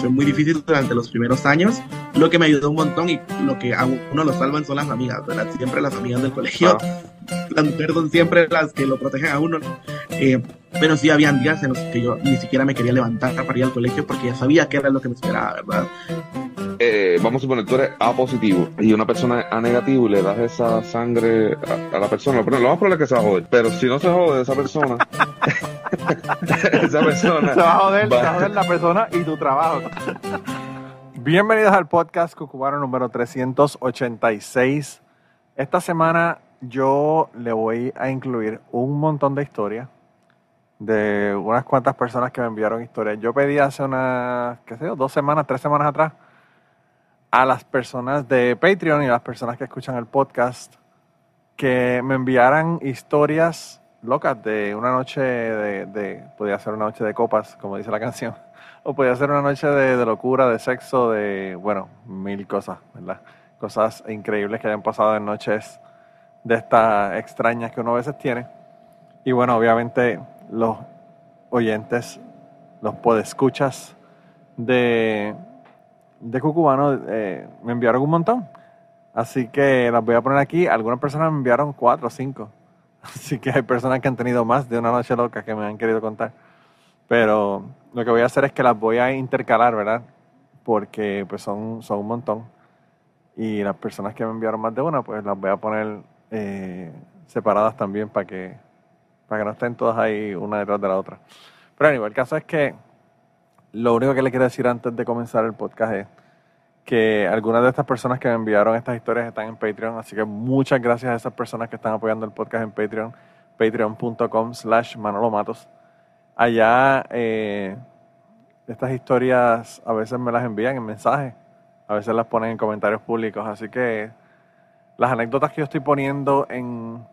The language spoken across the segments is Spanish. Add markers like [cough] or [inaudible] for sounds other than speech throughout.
fue muy difícil durante los primeros años, lo que me ayudó un montón y lo que a uno lo salvan son las amigas, ¿verdad? Siempre las amigas del colegio, [laughs] las mujeres son siempre las que lo protegen a uno, ¿no? Eh, pero sí habían días en los que yo ni siquiera me quería levantar para ir al colegio porque ya sabía que era lo que me esperaba, ¿verdad? Eh, vamos a suponer, tú eres A positivo y una persona A negativo y le das esa sangre a, a la persona. Pero lo más probable es que se va a joder. Pero si no se jode esa persona, [laughs] esa persona. Se va a joder, se va a joder la persona y tu trabajo. Bienvenidos al podcast Cucubano número 386. Esta semana yo le voy a incluir un montón de historias de unas cuantas personas que me enviaron historias. Yo pedí hace unas, qué sé yo, dos semanas, tres semanas atrás a las personas de Patreon y a las personas que escuchan el podcast que me enviaran historias locas de una noche de, de podía ser una noche de copas, como dice la canción, [laughs] o podía ser una noche de, de locura, de sexo, de, bueno, mil cosas, ¿verdad? Cosas increíbles que hayan pasado en noches de estas extrañas que uno a veces tiene. Y bueno, obviamente los oyentes, los podescuchas de, de Cucubano eh, me enviaron un montón. Así que las voy a poner aquí. Algunas personas me enviaron cuatro o cinco. [laughs] Así que hay personas que han tenido más de una noche loca que me han querido contar. Pero lo que voy a hacer es que las voy a intercalar, ¿verdad? Porque pues son, son un montón. Y las personas que me enviaron más de una, pues las voy a poner eh, separadas también para que, para que no estén todas ahí una detrás de la otra. Pero anyway, el caso es que lo único que le quiero decir antes de comenzar el podcast es que algunas de estas personas que me enviaron estas historias están en Patreon, así que muchas gracias a esas personas que están apoyando el podcast en Patreon, patreon.com slash Manolo Matos. Allá eh, estas historias a veces me las envían en mensajes, a veces las ponen en comentarios públicos, así que las anécdotas que yo estoy poniendo en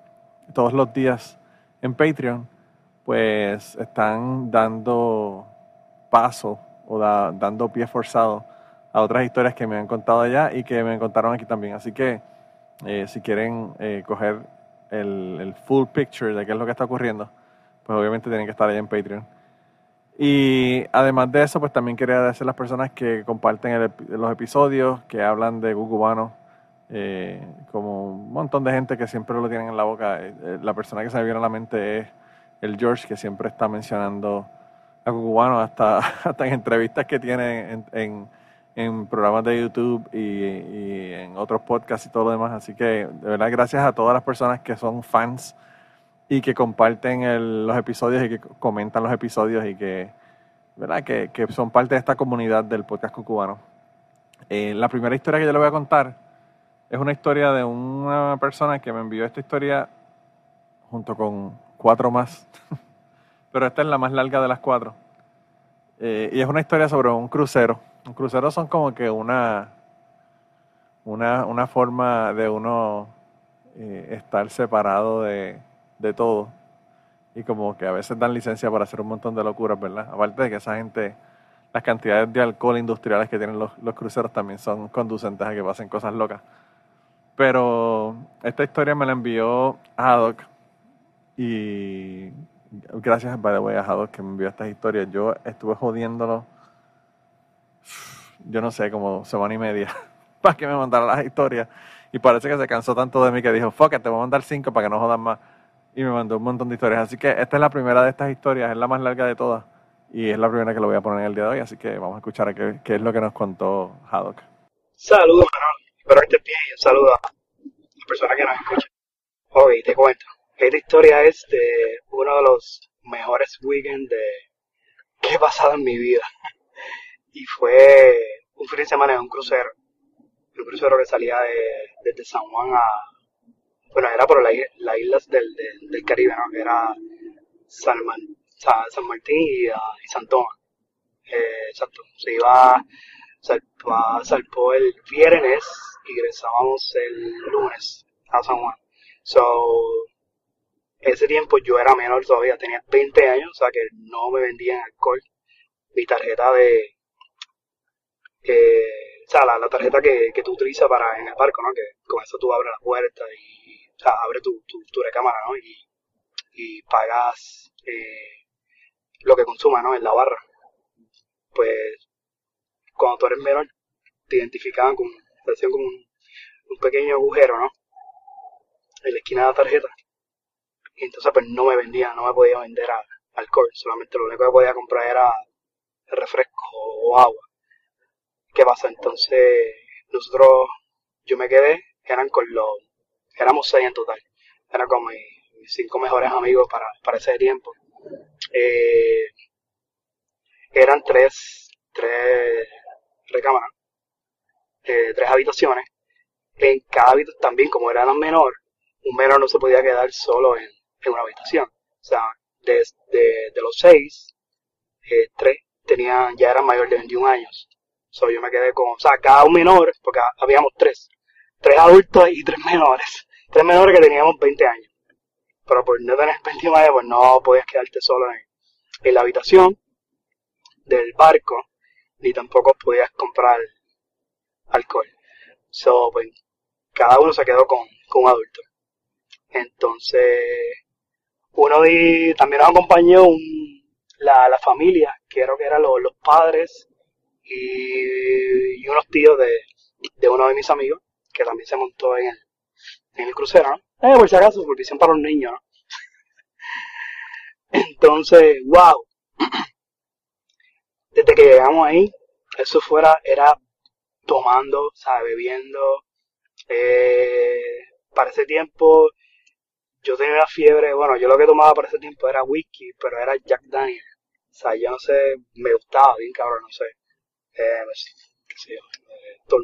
todos los días en Patreon, pues están dando paso o da- dando pie forzado a otras historias que me han contado allá y que me contaron aquí también. Así que eh, si quieren eh, coger el, full picture de qué es lo que está ocurriendo, pues obviamente tienen que estar allá en Patreon. Y además de eso, pues también quería agradecer a las personas que comparten los episodios, que hablan de Cucubano, eh, como un montón de gente que siempre lo tienen en la boca. Eh, la persona que se me viene a la mente es el George, que siempre está mencionando a Cucubano, hasta, [laughs] hasta en entrevistas que tiene en, en- en programas de YouTube y, y en otros podcasts y todo lo demás. Así que, de verdad, gracias a todas las personas que son fans y que comparten el- los episodios y que comentan los episodios y que, ¿verdad? Que, que son parte de esta comunidad del podcast cucubano. Eh, la primera historia que yo le voy a contar es una historia de una persona que me envió esta historia junto con cuatro más, [laughs] pero esta es la más larga de las cuatro. Eh, y es una historia sobre un crucero. Un crucero son como que una, una, una forma de uno eh, estar separado de, de todo. Y como que a veces dan licencia para hacer un montón de locuras, ¿verdad? Aparte de que esa gente, las cantidades de alcohol industriales que tienen los, los cruceros también son conducentes a que pasen cosas locas. Pero esta historia me la envió Haddock y gracias, by the way, a Haddock que me envió estas historias. Yo estuve jodiéndolo, yo no sé, como semana y media [laughs] para que me mandara las historias. Y parece que se cansó tanto de mí que dijo, fuck te voy a mandar cinco para que no jodan más. Y me mandó un montón de historias. Así que esta es la primera de estas historias, es la más larga de todas. Y es la primera que lo voy a poner en el día de hoy. Así que vamos a escuchar a qué, es lo que nos contó Haddock. Saludos, Manolo. Espero que estés bien y un saludo a la persona que nos escucha. Ok, te cuento. Esta historia es de uno de los mejores weekends de... que he pasado en mi vida. [laughs] Y fue un fin de semana en un crucero. Un crucero que salía de, desde San Juan a... Bueno, era por las islas del, Caribe, ¿no? Que era San, Martín y, ah, y. Eh. Se iba salpó, salpó el viernes y regresábamos el lunes a San Juan. So, ese tiempo yo era menor todavía, tenía 20 años, o sea que no me vendían alcohol. Mi tarjeta de, eh, o sea, la, la tarjeta que, que tú utilizas para en el barco, ¿no? Que con eso tú abres la puerta y, o sea, abres tu, tu, tu recámara, ¿no? Y, y pagas eh, lo que consumas, ¿no? En la barra. Pues, cuando tú eres menor, te identificaban con, te hacían como un, un pequeño agujero, ¿no? En la esquina de la tarjeta. Y entonces, pues, no me vendía, no me podía vender a- alcohol. Solamente lo único que podía comprar era refresco o agua. ¿Qué pasa? Entonces, nosotros, yo me quedé, eran con los, éramos seis en total. Era con mis, cinco mejores amigos para, para ese tiempo. Eh, eran tres, tres recámaras, eh, tres habitaciones. En cada habitación, también como eran menor, un menor no se podía quedar solo en, en una habitación. O sea, de, de, los seis, eh, tres tenían, ya eran mayores de 21 años. So, yo me quedé con, o sea, cada un menor, porque habíamos tres, tres adultos y tres menores, [laughs] tres menores que teníamos 20 años. Pero por no tener 21 años, pues no podías quedarte solo en, en la habitación del barco, ni tampoco podías comprar alcohol. So, pues, cada uno se quedó con, con un adulto. Entonces, uno de, también nos acompañó un, la, la familia, que creo que eran los, los padres y, unos tíos de, de uno de mis amigos, que también se montó en el, en el crucero, ¿no? Eh, por si acaso, supervisión para los niños. [laughs] Entonces, wow. [clears throat] Desde que llegamos ahí, eso fuera, era tomando, o sea, bebiendo. Eh, para ese tiempo, yo tenía fiebre, bueno, yo lo que tomaba para ese tiempo era whisky, pero era Jack Daniel. O sea, yo no sé, me gustaba bien cabrón, no sé. Eh, pues, qué sé yo. eh, todo,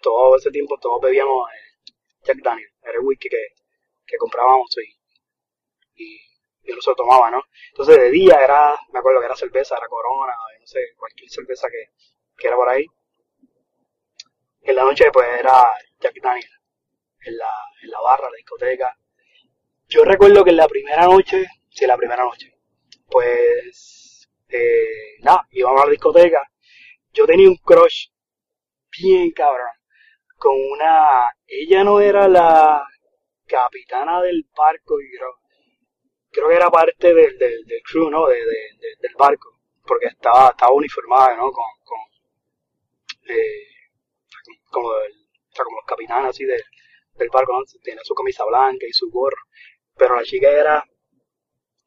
todo ese tiempo todos bebíamos eh, Jack Daniel. Era el whisky que, que comprábamos y, y, y uno se lo tomaba, ¿no? Entonces de día era, me acuerdo que era cerveza, era Corona, no sé, cualquier cerveza que, que era por ahí. En la noche pues era Jack Daniel. En la, en la barra, la discoteca. Yo recuerdo que en la primera noche, sí, la primera noche, pues, eh, nada, íbamos a la discoteca. Yo tenía un crush bien cabrón con una, ella no era la capitana del barco, creo, creo que era parte del, del, del crew, ¿no? De, de- de- del barco, porque estaba, estaba uniformada, ¿no? Con, con eh, como, el- o los capitanes así de- del barco, ¿no? Tenía su camisa blanca y su gorro, pero la chica era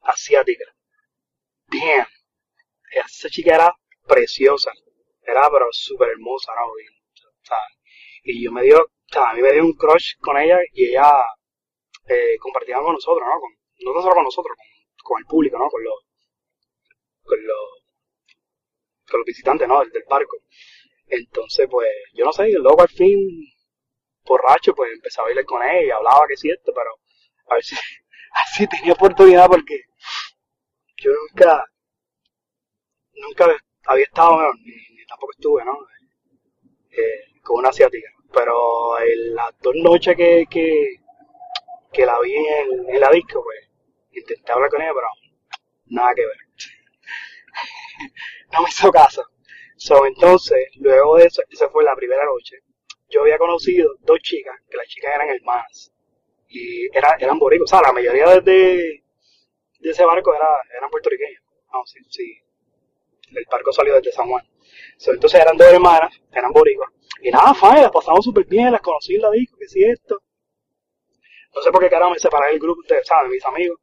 asiática. Damn. Esa chica era preciosa. Era pero súper hermosa, o sea, y yo me dio, a mí me dio un crush con ella y ella eh, compartía con nosotros, ¿no? Con, no solo con nosotros, con, el público, ¿no? Con los, con los, con los visitantes, ¿no? Del, del barco. Entonces, pues, yo no sé, luego al fin, borracho, pues empecé a bailar con ella y hablaba que es cierto, pero a ver si, [laughs] así tenía oportunidad porque yo nunca, nunca había estado, bueno, ni, tampoco estuve, ¿no? Eh, con una asiática. Pero en las dos noches que, que, la vi en, en la disco, pues, intenté hablar con ella, pero nada que ver. [laughs] no me hizo caso. So, entonces, luego de eso, esa fue la primera noche, yo había conocido dos chicas, que las chicas eran hermanas, y era, eran boricuas, o sea, la mayoría de, de, ese barco era, eran puertorriqueños. No, sí, sí, el barco salió desde San Juan. So, entonces eran dos hermanas, eran boricuas, y nada, fine, las pasamos súper bien, las conocí en la disco, que si esto. No sé por qué carajo me separé del grupo de, ¿sabes? de mis amigos.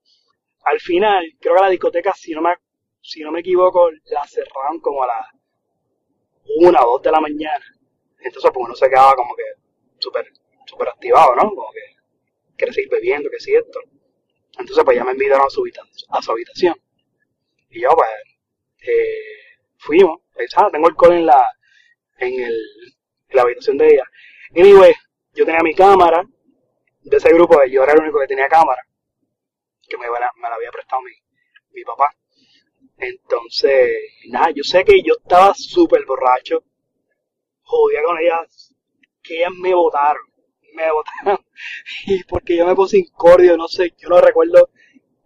Al final, creo que la discoteca, si no me, si no me equivoco, la cerraron como a las una o dos de la mañana. Entonces, pues uno se quedaba como que súper, súper activado, ¿no? Como que quiere seguir bebiendo, que si esto. Entonces, pues ya me invitaron a su, a su habitación. Y yo, pues, eh, fuimos. Pues, ah, tengo alcohol en la, en el, en la habitación de ella. Anyway, yo tenía mi cámara. De ese grupo, yo era el único que tenía cámara. Que me, me la había prestado mi, mi papá. Entonces, nada, yo sé que yo estaba súper borracho. Jodía con ellas. Que ellas me votaron. Me votaron. [laughs] Y porque yo me puse incordio, no sé, yo no recuerdo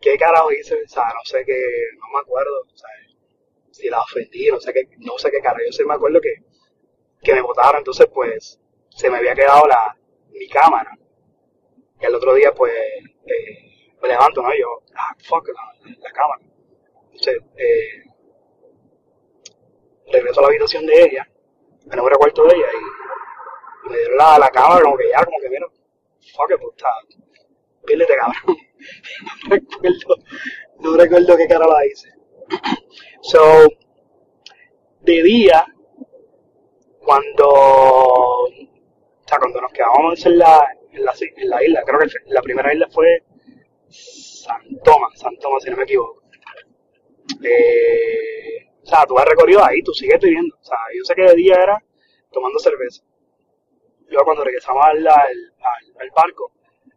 qué carajo hice. O sea, no sé qué, no me acuerdo. O sea, si la ofendí, no sé qué, no sé qué carajo. Yo sí me acuerdo que que me botaron, entonces pues se me había quedado la, mi cámara. Y al otro día pues eh, me levanto, ¿no? Y yo, ah, fuck, la, cámara. Entonces, eh, regreso a la habitación de ella, me número al cuarto de ella y me dieron la, la cámara como que ya, como que mira, fuck, puta, píldete cabrón. [laughs] no recuerdo, no recuerdo qué cara la hice. so, de día, cuando, o sea, cuando nos quedábamos en la, en la, en la isla, creo que la primera isla fue San Tomás, San Tomás, si no me equivoco. Eh, o sea, tú has recorrido ahí, tú sigues viviendo. O sea, yo sé que de día era tomando cerveza. Luego cuando regresamos al, al, al barco,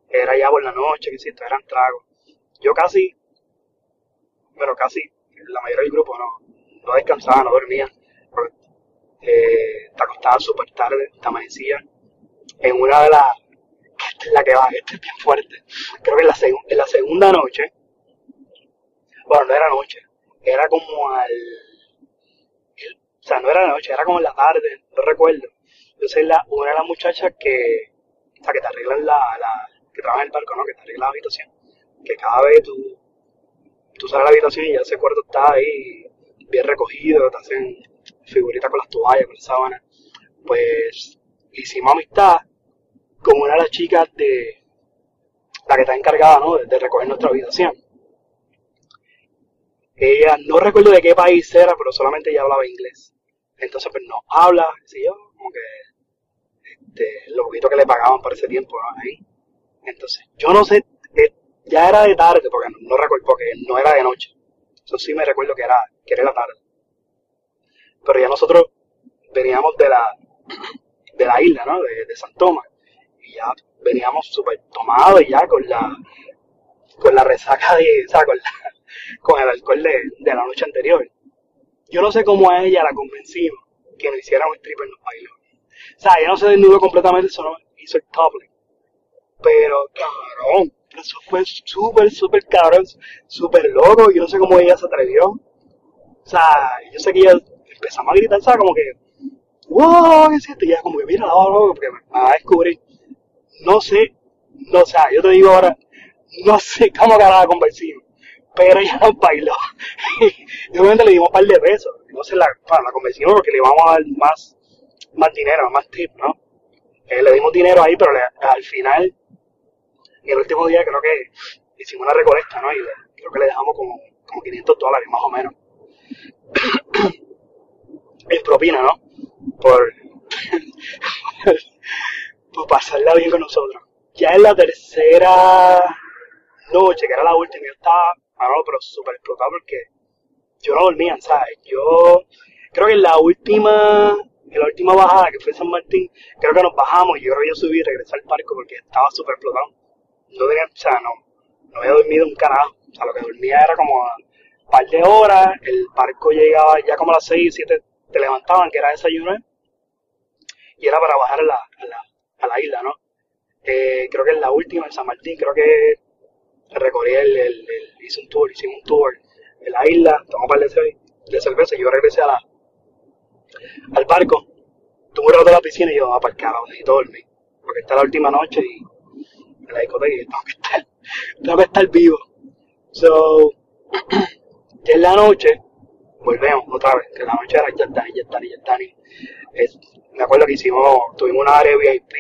era ya por la noche, que si esto eran tragos. Yo casi, pero casi, la mayoría del grupo no, no descansaba, no dormía. Porque, eh, te acostaba súper tarde, te amanecía. En una de las, esta es la que va, esta es bien fuerte. Creo que en la, en la segunda noche, bueno, no era noche, era como al, o sea, no era noche, era como en la tarde, no recuerdo. Entonces la, una de las muchachas que, o que te arreglan la, la que trabaja en el barco, ¿no? Que te arregla la habitación. Que cada vez tú, tú sales a la habitación y ya ese cuarto está ahí bien recogido, te hacen figuritas con las toallas, con las sábanas. Pues hicimos amistad con una de las chicas de la que está encargada, ¿no? De, de recoger nuestra habitación. Ella, no recuerdo de qué país era, pero solamente ella hablaba inglés. Entonces, pues no habla, ¿sí yo, como que este, lo poquito que le pagaban por ese tiempo ahí. Entonces, yo no sé, eh, ya era de tarde, porque no, recuerdo, porque no era de noche. Eso sí me recuerdo que era, que era tarde. Pero ya nosotros veníamos de la, de la isla, ¿no? De, de San Tomás. Y ya veníamos súper tomados y ya con la, con la resaca de, o sea, con [laughs] con el alcohol de, de la noche anterior. Yo no sé cómo a ella la convencimos que no hiciera un stripper en los bailos. O sea, ella no se desnudó completamente, solo hizo el topless. Pero, cabrón, eso fue súper, súper cabrón, súper loco. Yo no sé cómo ella se atrevió. O sea, yo sé que ella empezamos a gritar, ¿sabes? Como que, wow, ¿qué es esto? Y ella como que, mira, no, no, porque me va a descubrir. No sé, no, o sea, yo te digo ahora, no sé cómo la convencimos pero ella nos bailó. [laughs] y obviamente le dimos un par de pesos. Entonces la, la convencimos porque le íbamos a dar más, más dinero, más tip, ¿no? Eh, le dimos dinero ahí, pero le, al final, en el último día creo que hicimos una recolecta, ¿no? Y creo que le dejamos como, como 500 dólares más o menos. [clears throat] en propina, ¿no? Por, [laughs] por pasarla bien con nosotros. Ya en la tercera noche, que era la última, yo estaba no, pero súper explotado porque yo no dormía, ¿sabes? Yo creo que en la última, en la última bajada que fue San Martín, creo que nos bajamos y yo creo que yo subí y regresé al parque porque estaba súper explotado. No tenía, o sea, no, no había dormido un carajo. O sea, lo que dormía era como un par de horas, el barco llegaba ya como a las 6, 7, te levantaban, que era desayuno, y era para bajar a la, a la, a la isla, ¿no? Eh, creo que en la última, en San Martín, creo que recorrí el, el, hice un tour, hicimos un tour en la isla, tomamos un par de, de cerveza yo regresé a la, al barco, un rato a la piscina y yo, a el necesito dormir, porque está la última noche y en la discoteca y tengo que estar, [laughs] tengo que estar vivo. So, [clears throat] ya en la noche, volvemos otra vez, que la noche era ya ya Yatani, Yatani. Es, me acuerdo que hicimos, tuvimos una área VIP,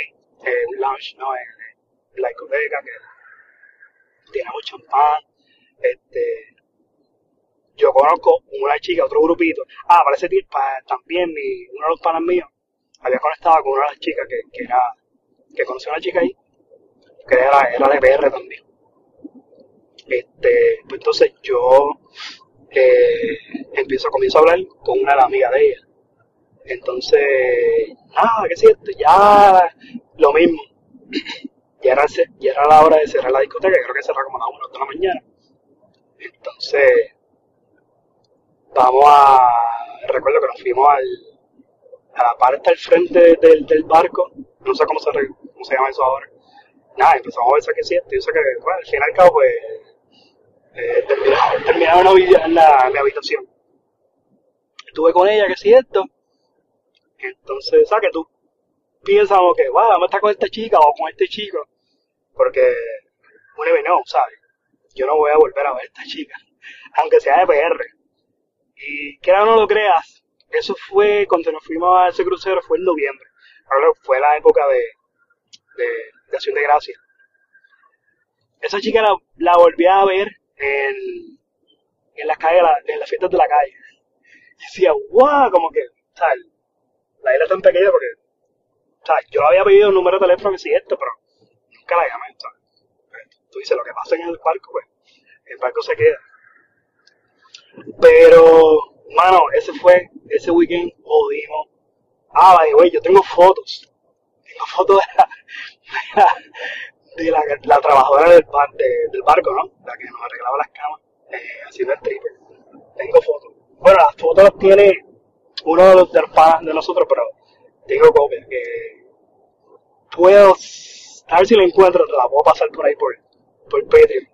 un lounge, ¿no? En, en la discoteca, que tiramos champán, este, yo conozco una chica, otro grupito, ah, parece que también mi, uno de los panas míos había conectado con una de las chicas que, que era, que conoció a una chica ahí, que era, era de PR también. Este, pues entonces yo eh, empiezo, comienzo a hablar con una de las amigas de ella. Entonces, nada, que cierto, ya lo mismo [clears throat] ya era, ya era la hora de cerrar la discoteca, creo que cerraba como a las 1 de la mañana. Entonces, vamos a. Recuerdo que nos fuimos al, a la parte al frente del, del barco, no sé cómo se, cómo se llama eso ahora. Nada, empezamos a ver que sí, yo sé que, bueno, al fin y al cabo, pues, eh, terminaron, en, la, en habitación. Estuve con ella, que es cierto, Entonces, ¿sabes que tú piensas que, wow, vamos a estar con esta chica o con este chico? Porque uno no, ¿sabes? Yo no voy a volver a ver a esta chica, [laughs] aunque sea de PR. Y que no lo creas, eso fue cuando nos fuimos a ese crucero, fue en noviembre. Ahora fue la época de, de, de Acción de Gracia. Esa chica la, la volví a ver en, en las calles, en las fiestas de la calle. Y decía, wow, como que, ¿sabes? La isla tan pequeña porque, ¿sabes? Yo había pedido un número de teléfono que sí esto, pero nunca la llamé, ¿sabes? Tú dices, lo que pasa en el barco, pues, el barco se queda. Pero, mano, ese fue, ese weekend jodimos. Ah, güey, yo tengo fotos. Tengo fotos de la, [laughs] de la, trabajadora del, bar, de, del barco, ¿no? La que nos arreglaba las camas, eh, haciendo el triple. Tengo fotos. Bueno, las fotos las tiene uno de los, panas de nosotros, pero tengo copias que puedo, a ver si la encuentro, te la puedo pasar por ahí por, por Patreon.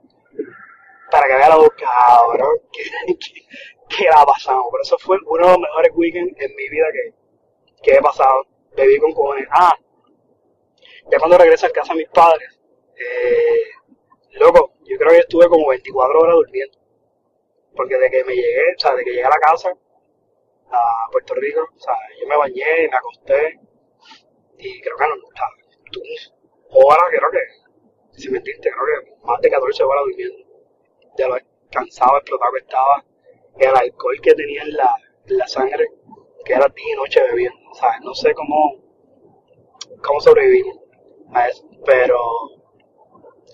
Para que vea lo cabrón que, que, que la pasamos. Pero eso fue uno de los mejores weekends en mi vida que, que he pasado. Bebí con cojones. Ah, ya cuando regresé a casa de mis padres, eh, loco, yo creo que estuve como 24 horas durmiendo. Porque de que me llegué, o sea, de que llegué a la casa, a Puerto Rico, o sea, yo me bañé, me acosté, y creo que no, o sea, horas, creo que, sin mentirte, creo que más de 14 horas durmiendo. De lo cansado, explotado que estaba, el alcohol que tenía en la, en la sangre, que era día y noche bebiendo, ¿sabes? No sé cómo, cómo sobrevivimos a eso, pero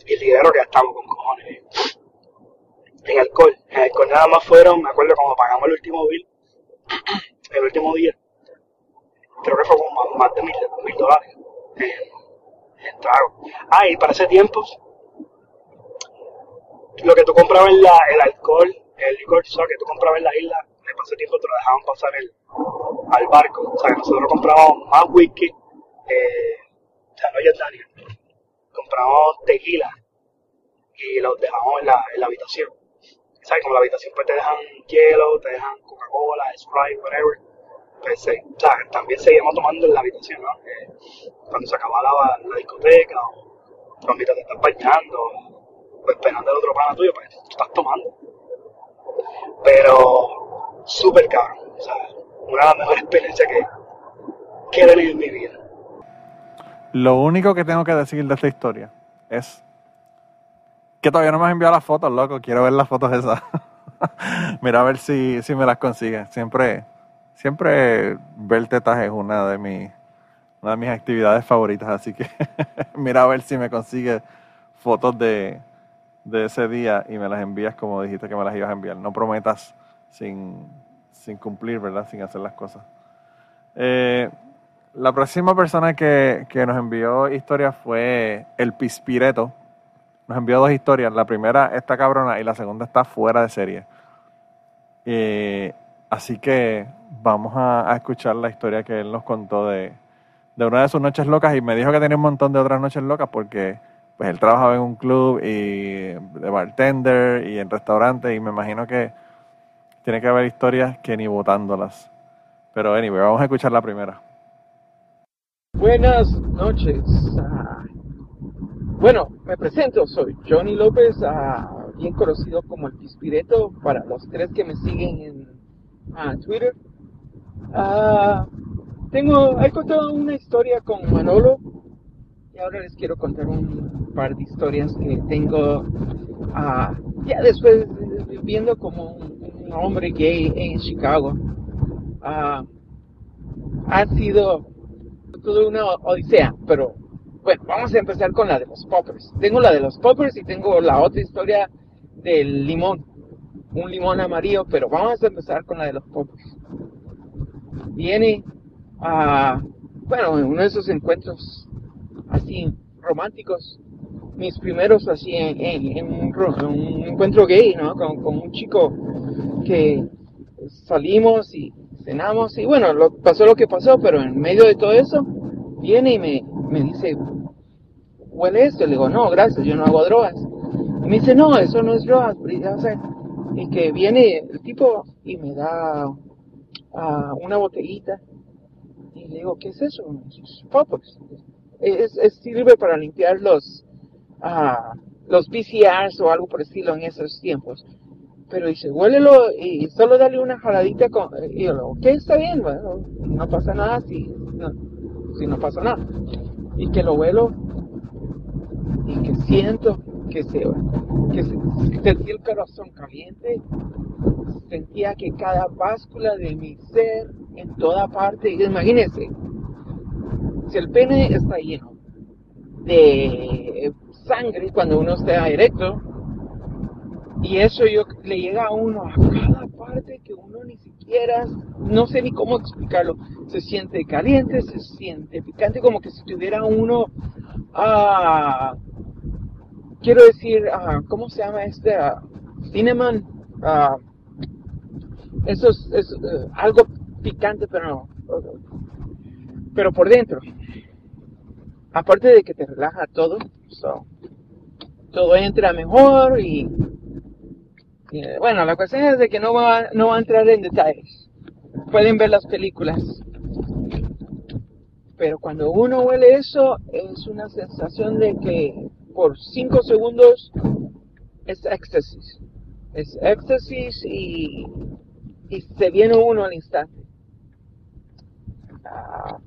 el dinero que gastamos con cojones en alcohol. En alcohol nada más fueron, me acuerdo cuando pagamos el último bill, el último día, creo que fue como más, de mil, mil dólares en, en trago. Ah, y para ese tiempo, lo que tú comprabas en la, el alcohol, el licor, ¿sabes? que tú comprabas en la isla, de ese tiempo te lo dejaban pasar el, al barco. O sea, nosotros comprábamos más whisky, eh, o sea, no ya comprábamos tequila y los dejamos en la, en la habitación. ¿Sabes? Como la habitación pues te dejan hielo, te dejan Coca-Cola, Sprite, whatever. Pues, sí, o sea, también seguimos tomando en la habitación, ¿no? Eh, cuando se acaba la, la discoteca o cuando te estás bañando o esperando el otro pana tuyo, pues estás tomando. Pero súper cabrón, sea, una de las mejores experiencias que, que he tenido en mi vida. Lo único que tengo que decir de esta historia es que todavía no me has enviado las fotos, loco. Quiero ver las fotos esas. [laughs] Mira a ver si, si me las consigues. Siempre, siempre ver tetas es una de mis, una de mis actividades favoritas, así que [laughs] mira a ver si me consigues fotos de, de ese día y me las envías como dijiste que me las ibas a enviar. No prometas sin, sin cumplir, ¿verdad? Sin hacer las cosas. Eh, la próxima persona que, que nos envió historia fue el Pispireto. Nos envió dos historias. La primera está cabrona y la segunda está fuera de serie. Eh, así que vamos a, a, escuchar la historia que él nos contó de, de una de sus noches locas y me dijo que tenía un montón de otras noches locas porque pues él trabajaba en un club y de bartender y en restaurantes y me imagino que tiene que haber historias que ni votándolas. Pero anyway, vamos a escuchar la primera. Buenas noches. Uh, bueno, me presento, soy Johnny López, uh, bien conocido como el Pispireto para los tres que me siguen en uh, Twitter. tengo, he contado una historia con Manolo y ahora les quiero contar un par de historias que tengo ya después viviendo como un, hombre gay en Chicago. ha sido toda una odisea, pero bueno, vamos a empezar con la de los poppers. Tengo la de los poppers y tengo la otra historia del limón, un limón amarillo, pero vamos a empezar con la de los poppers. Viene a, bueno, en uno de esos encuentros así románticos, mis primeros así en, un, en un, encuentro gay, ¿no? Con, con un chico que salimos y cenamos y bueno, pasó lo que pasó, pero en medio de todo eso, viene y me, me dice, ¿huele esto? Le digo, no, gracias, yo no hago drogas. Y me dice, no, eso no es drogas, y que viene el tipo y me da uh, una botellita y Y le digo, ¿qué es eso? Poppers. Es, es, sirve para limpiar los, uh, los VCRs o algo por el estilo en esos tiempos. Pero dice, huélelo y solo dale una jaladita con... Y yo, ok, está bien, bueno, no pasa nada si no, si no pasa nada. Y que lo huelo y que siento que se, que se, sentí el corazón caliente, sentía que cada báscula de mi ser en toda parte, imagínense, si el pene está lleno de sangre cuando uno está erecto, y eso yo le llega a uno a cada parte que uno ni siquiera, no sé ni cómo explicarlo, se siente caliente, se siente picante, como que si tuviera uno, ah, quiero decir, ah, ¿cómo se llama este? Ah, cinnamon, eso es, es eh, algo picante, pero no, pero por dentro. Aparte de que te relaja todo, todo entra mejor y bueno, la cuestión es de que no va, no a entrar en detalles. Pueden ver las películas. Pero cuando uno huele eso, es una sensación de que por 5 segundos es éxtasis. Es éxtasis y, y se viene uno al instante. Ah,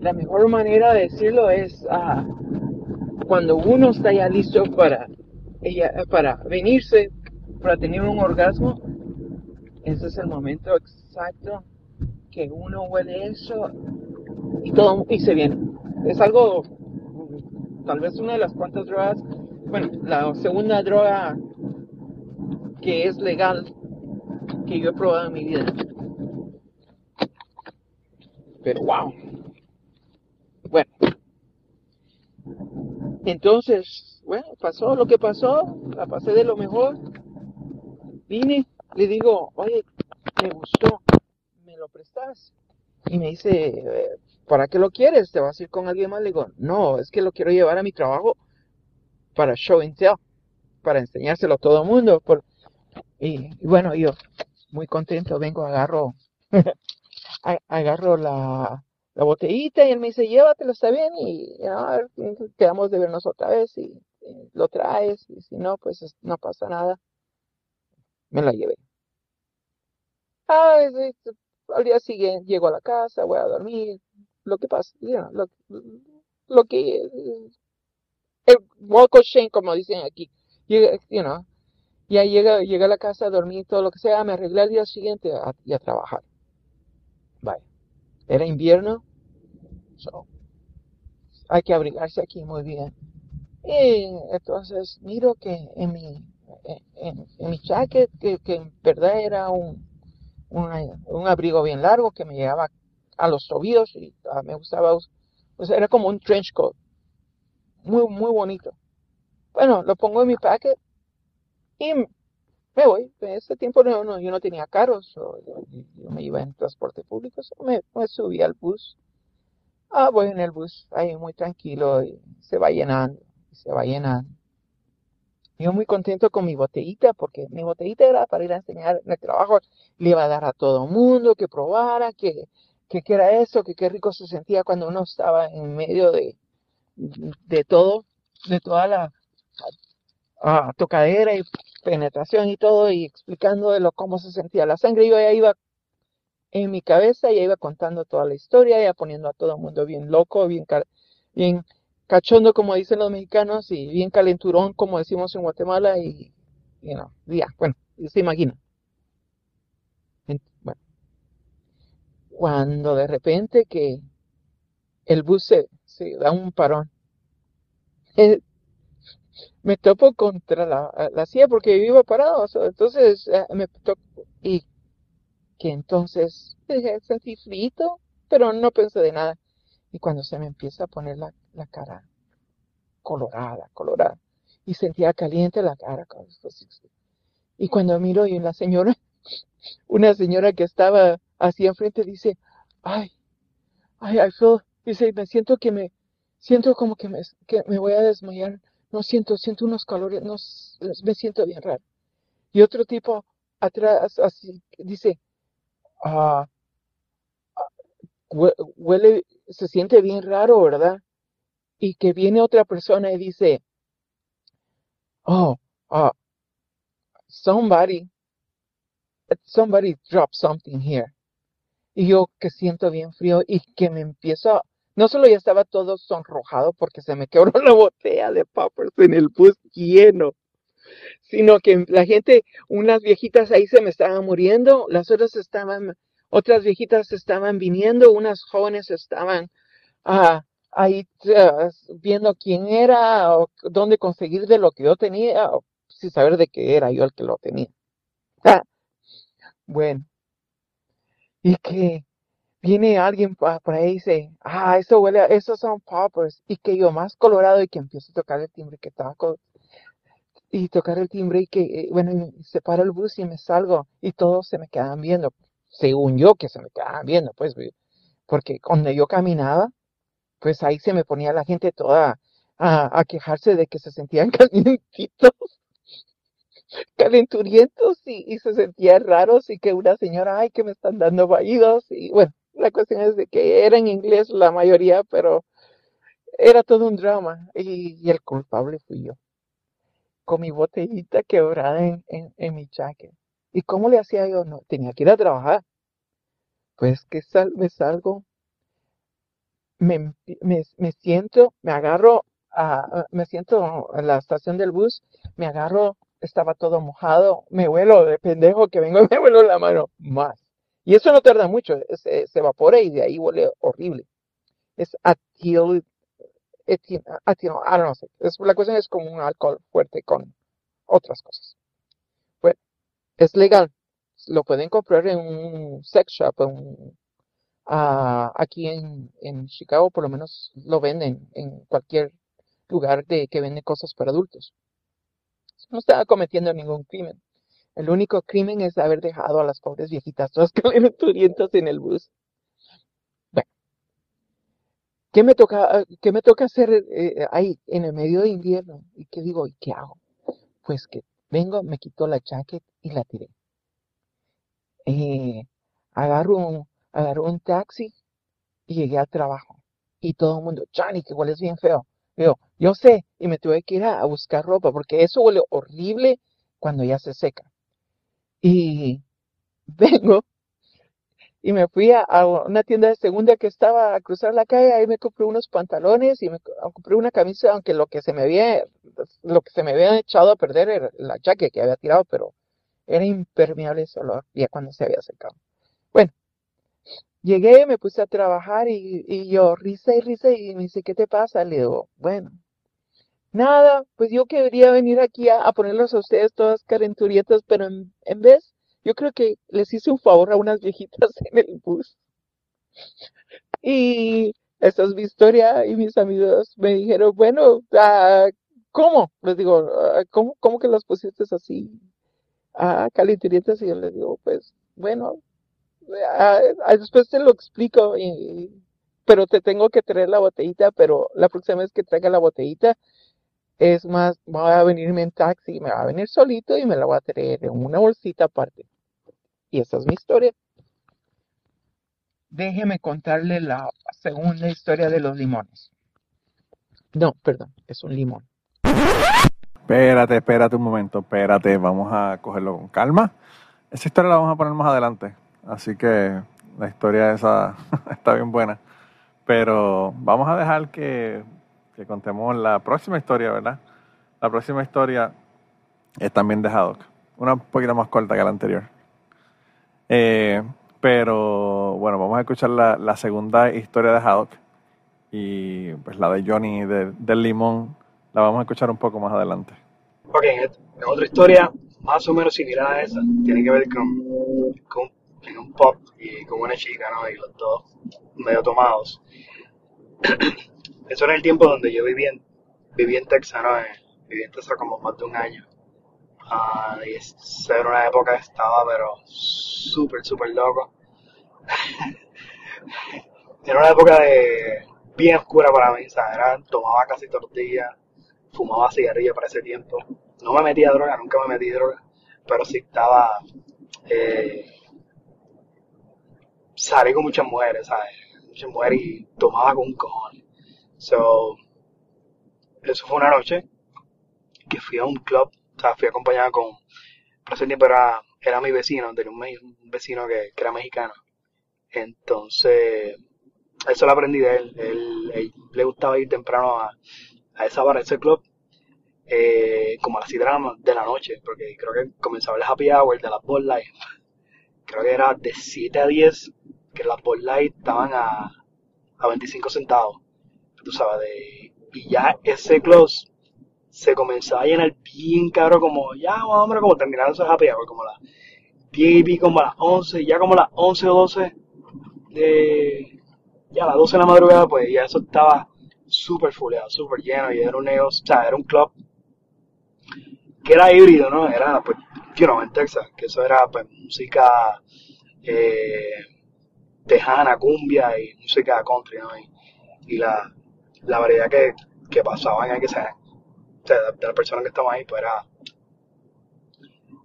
la mejor manera de decirlo es ah, cuando uno está ya listo para, para venirse para tener un orgasmo, ese es el momento exacto que uno huele eso y todo y se viene. Es algo, tal vez una de las cuantas drogas, bueno, la segunda droga que es legal que yo he probado en mi vida. Pero wow. Bueno. Entonces, bueno, pasó lo que pasó, la pasé de lo mejor. Vine, le digo, oye, me gustó, ¿me lo prestas? Y me dice, ¿para qué lo quieres? ¿Te vas a ir con alguien más? Le digo, no, es que lo quiero llevar a mi trabajo para show and tell, para enseñárselo a todo el mundo. Por... Y, bueno, yo muy contento, vengo, agarro, [laughs] agarro la, la botellita y él me dice, llévatelo, está bien, y quedamos de vernos otra vez y, lo traes, y si no, pues no pasa nada me la llevé. Ah, al día siguiente llego a la casa, voy a dormir, lo que pasa, lo, lo, que, el walk of como dicen aquí, you know, ya llega, llega a la casa a dormir, todo lo que sea, me arreglé al día siguiente a, y a trabajar. Era invierno, so, hay que abrigarse aquí muy bien. Y entonces miro que en mi en, mi jacket, que, en verdad era un, un, abrigo bien largo que me llegaba a los tobillos y ah, me gustaba, pues era como un trench coat, muy, muy bonito. Bueno, lo pongo en mi packet y me voy. En ese tiempo no, yo no tenía carros, yo, me iba en transporte público, me, me subí al bus. Ah, voy en el bus, ahí muy tranquilo y se va llenando, se va llenando. Yo muy contento con mi botellita, porque mi botellita era para ir a enseñar en el trabajo, le iba a dar a todo mundo que probara, que, que, era eso, que qué rico se sentía cuando uno estaba en medio de, de todo, de toda la tocadera y penetración y todo, y explicando de lo cómo se sentía la sangre. Yo ya iba en mi cabeza, ya iba contando toda la historia, ya poniendo a todo el mundo bien loco, bien, bien cachondo, como dicen los mexicanos, y bien calenturón, como decimos en Guatemala, y, you know, ya, bueno, se imagina. Bueno, cuando de repente que el bus se, da un parón, eh, me topo contra la, la, silla porque yo iba parado, entonces eh, me topo, y que entonces [laughs] sentí frito, pero no pensé de nada. Y cuando se me empieza a poner la, la cara colorada, colorada, y sentía caliente la cara. Y cuando miro y la señora, [laughs] una señora que estaba así enfrente dice, ay, ay, I feel, dice, me siento que me, siento como que me, que me voy a desmayar, no siento, siento unos calores, no, me siento bien raro. Y otro tipo atrás, así, dice, ah, hue- huele, se siente bien raro, ¿verdad? Y que viene otra persona y dice, oh, uh, somebody, somebody dropped something here. Y yo que siento bien frío y que me empiezo no solo ya estaba todo sonrojado porque se me quebró la botella de poppers en el bus lleno, sino que la gente, unas viejitas ahí se me estaban muriendo, las otras estaban, otras viejitas estaban viniendo, unas jóvenes estaban ah, ahí ah, viendo quién era o dónde conseguir de lo que yo tenía, o sin saber de qué era yo el que lo tenía. Ah, bueno, y que viene alguien por ahí y dice, ah, eso huele, a, esos son poppers, y que yo más colorado y que empiezo a tocar el timbre que estaba co- y tocar el timbre y que, eh, bueno, se para el bus y me salgo y todos se me quedan viendo, según yo que se me quedaban viendo, pues, porque cuando yo caminaba, pues ahí se me ponía la gente toda a, a quejarse de que se sentían [laughs] calientitos, calenturientos y, y se sentían raros y que una señora, ay, que me están dando vaídos y bueno, la cuestión es de que era en inglés la mayoría, pero era todo un drama y, el culpable fui yo, con mi botellita quebrada en, en, en mi jacket. ¿Y cómo le hacía yo? No, tenía que ir a trabajar. Pues que sal, me salgo, me, me, me siento, me agarro, a, me siento en la estación del bus, me agarro, estaba todo mojado, me huelo de pendejo que vengo y me huelo la mano más. Y eso no tarda mucho, se, se evapora y de ahí huele horrible. Es atil, etil, ah, no sé, es, la cuestión es como un alcohol fuerte con otras cosas. Bueno, es legal, lo pueden comprar en un sex shop, en un Ah, aquí en, Chicago por lo menos lo venden en cualquier lugar de que vende cosas para adultos. No estaba cometiendo ningún crimen. El único crimen es haber dejado a las pobres viejitas [laughs] todas calenturientas en el bus. Bueno, ¿qué me toca, qué me toca hacer eh, ahí en el medio de invierno? ¿Y qué digo? ¿Y qué hago? Pues que vengo, me quito la jacket y la tiré. Eh, agarro un, agarro un taxi y llegué al trabajo. Y todo el mundo, Johnny, que hueles bien feo. Yo, yo sé, y me tuve que ir a, a buscar ropa, porque eso huele horrible cuando ya se seca. Y [laughs] vengo y me fui a, una tienda de segunda que estaba a cruzar la calle, ahí me compré unos pantalones y me co- compré una camisa, aunque lo que se me había, lo que se me había echado a perder era la jacket que había tirado, pero era impermeable ese olor, ya cuando se había secado. Bueno, Llegué, me puse a trabajar y, y yo risa y risa y me dice, ¿qué te pasa? Le digo, bueno, nada, pues yo quería venir aquí a, a ponerlos a ustedes todas carenturietas, pero en, en vez, yo creo que les hice un favor a unas viejitas [laughs] en el bus. Y esa es mi historia y mis amigos me dijeron, bueno, ah, ¿cómo? Les digo, ah, ¿cómo, cómo que las pusiste así? Ah, calenturientas y yo les digo, pues, bueno, Ah, después te lo explico, y- pero te tengo que traer la botellita, pero la próxima vez que traiga la botellita, es más, voy a venirme en taxi, me va a venir solito y me la voy a traer en una bolsita aparte. Y esa es mi historia. Déjeme contarle la segunda historia de los limones. No, perdón, es un limón. Espérate, espérate un momento, espérate, vamos a cogerlo con calma. Esa historia la vamos a poner más adelante, así que la historia esa [laughs] está bien buena. Pero vamos a dejar que, que contemos la próxima historia, ¿verdad? La próxima historia es también de Haddock, una poquito más corta que la anterior. Eh, pero bueno, vamos a escuchar la, la segunda historia de Haddock y pues la de Johnny de- del limón la vamos a escuchar un poco más adelante. Ok, otra historia más o menos similar a esa, tiene que ver con, con en un pop y con una chica, ¿no? Y los dos medio tomados. [clears throat] Eso era el tiempo donde yo vivía en, viví en Texas, Viví en Texas como más de un año. Ah, y esa era una época que estaba, pero súper, súper loco. [laughs] Era una época de bien oscura para mí, ¿sabes? Tomaba casi tortilla, fumaba cigarrillo para ese tiempo. No me metía droga, nunca me metí droga, pero sí estaba... Eh, con muchas mujeres, ¿sabes? mucha mujer y tomaba con cojones. So, eso fue una noche que fui a un club, o sea, fui acompañada con, por ese tiempo era, era mi vecino, tenía un, vecino que, que era mexicano. Entonces, eso lo aprendí de él. Él, le gustaba ir temprano a, a esa bar, a ese club, eh, como a las 7 de la, noche, porque creo que comenzaba el happy hour de las Bud Light. Creo que era de 7 a 10, que las Bud Light estaban a, a 25 centavos. Tú sabes, de, y ya ese club se comenzaba a llenar bien caro, como ya, más o menos como terminando ese happy hour, como las 10 y como las 11, ya como las 11 o 12 de, ya a las 12 de la madrugada, pues ya eso estaba súper fuleado, súper lleno, y era un negocio, o sea, era un club que era híbrido, ¿no? Era, pues, you know, en Texas, que eso era, pues, música eh, tejana, cumbia y música country, ¿no? Y la, la variedad que, que pasaban ahí, que se, o sea, de, las personas que estaban ahí, pues era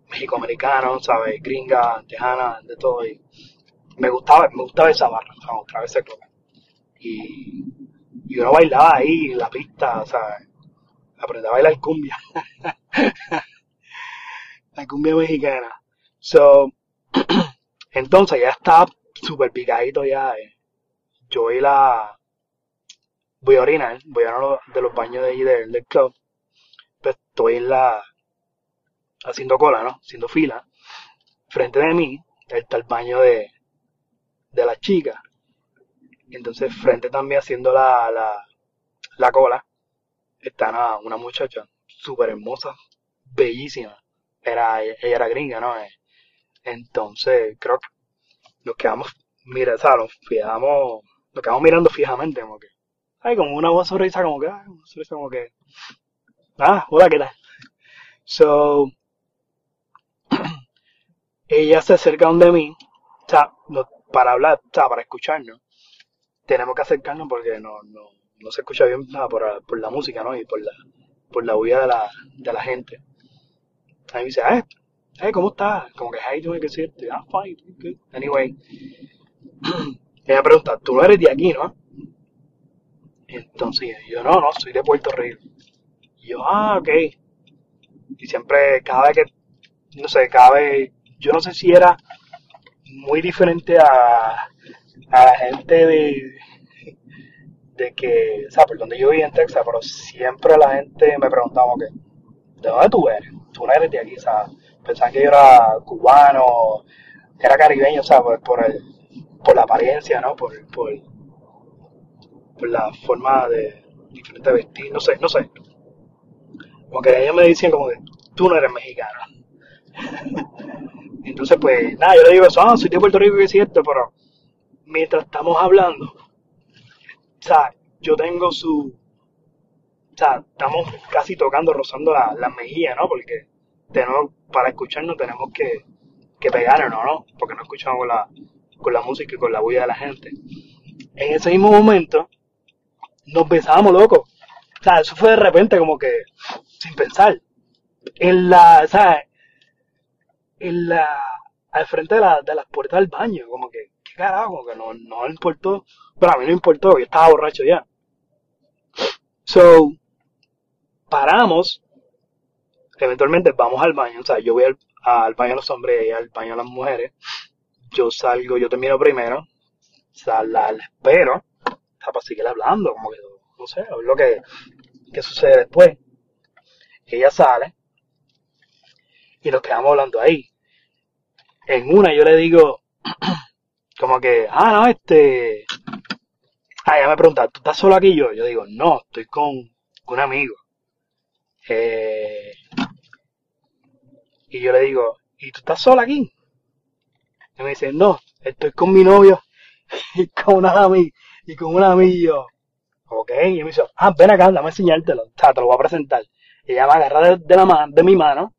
mexicoamericano, ¿sabes? Gringa, tejana, de todo, y me gustaba, me gustaba esa barra, o sea, gustaba ese club. Y, y uno bailaba ahí en la pista, sea, aprendí a bailar cumbia. [laughs] la cumbia mexicana. So, [clears throat] entonces ya estaba súper picadito ya. eh. Yo a la, voy a orinar, voy a uno de los baños de ahí del, del club. Pues estoy en la, haciendo cola, ¿no? Haciendo fila. Frente de mí está el baño de, de la chica. Entonces, frente también haciendo la, la, la cola, está una, una muchacha súper hermosa, bellísima. Era, ella era gringa, ¿no? Eh, Entonces, creo que nos quedamos, mira, o sea, nos quedamos, nos quedamos mirando fijamente, como que, ay, como una voz sonrisa, como que, ay, una sonrisa como que, ah, hola, ¿qué tal? So, [clears throat] ella se acerca donde mí, o no- para hablar, o para escucharnos, tenemos que acercarnos porque no, no, no se escucha bien nada por, por la música, ¿no? Y por la, por la huida de la, de la gente. Ahí me dice, hey, hey, ¿cómo estás? Como que, hey, doing? ¿Qué es cierto? Ah, fine, good. Anyway, [clears throat] ella pregunta, tú no eres de aquí, ¿no? Entonces yo, no, no, soy de Puerto Rico. Y yo, ah, ok. Y siempre, cada vez que, no sé, cada vez, yo no sé si era muy diferente a, a la gente de, de que, o sea, por donde yo vivía en Texas, pero siempre la gente me preguntaba ¿de dónde tú eres? Tú no eres de aquí, o sea, pensaban que yo era cubano, era caribeño, o sea, por, por, el, por la apariencia, ¿no? Por, por la forma de diferente vestir, no sé, no sé. Como que ellos me decían como que, tú no eres mexicano. [laughs] Entonces, pues, nada, yo le digo eso, ah, soy de Puerto Rico, que es cierto, pero mientras estamos hablando, o sea, yo tengo su, o sea, estamos casi tocando, rozando la, la mejilla, ¿no? Porque tenemos, para escucharnos tenemos que, que pegarnos, ¿no? Porque no escuchamos con la, con la música y con la bulla de la gente. En ese mismo momento, nos besábamos, loco. O sea, eso fue de repente como que, sin pensar. En la, o sea, en la, al frente de, la, de las puertas del baño, como que, qué carajo, como que no, no importó, pero a mí no importó, yo estaba borracho ya. So, paramos, eventualmente vamos al baño, o sea, yo voy al, al baño de los hombres y al baño de las mujeres, yo salgo, yo termino primero, sal, la, la espero, o sea, para seguir hablando, como que, no sé, a ver lo que, que sucede después. Ella sale, y nos quedamos hablando ahí. En una yo le digo, [clears throat] como que, ah, no, este, ah, ella me pregunta, ¿tú estás solo aquí? Yo, yo digo, no, estoy con, con un amigo. Eh, y yo le digo, ¿y tú estás sola aquí? Y me dice, no, estoy con mi novio [laughs] y con una amiga, y con un amigo. Ok, y me dice, ah, ven acá, dame enseñártelo, o sea, te lo voy a presentar. Y ella me agarra de, la mano, de mi mano,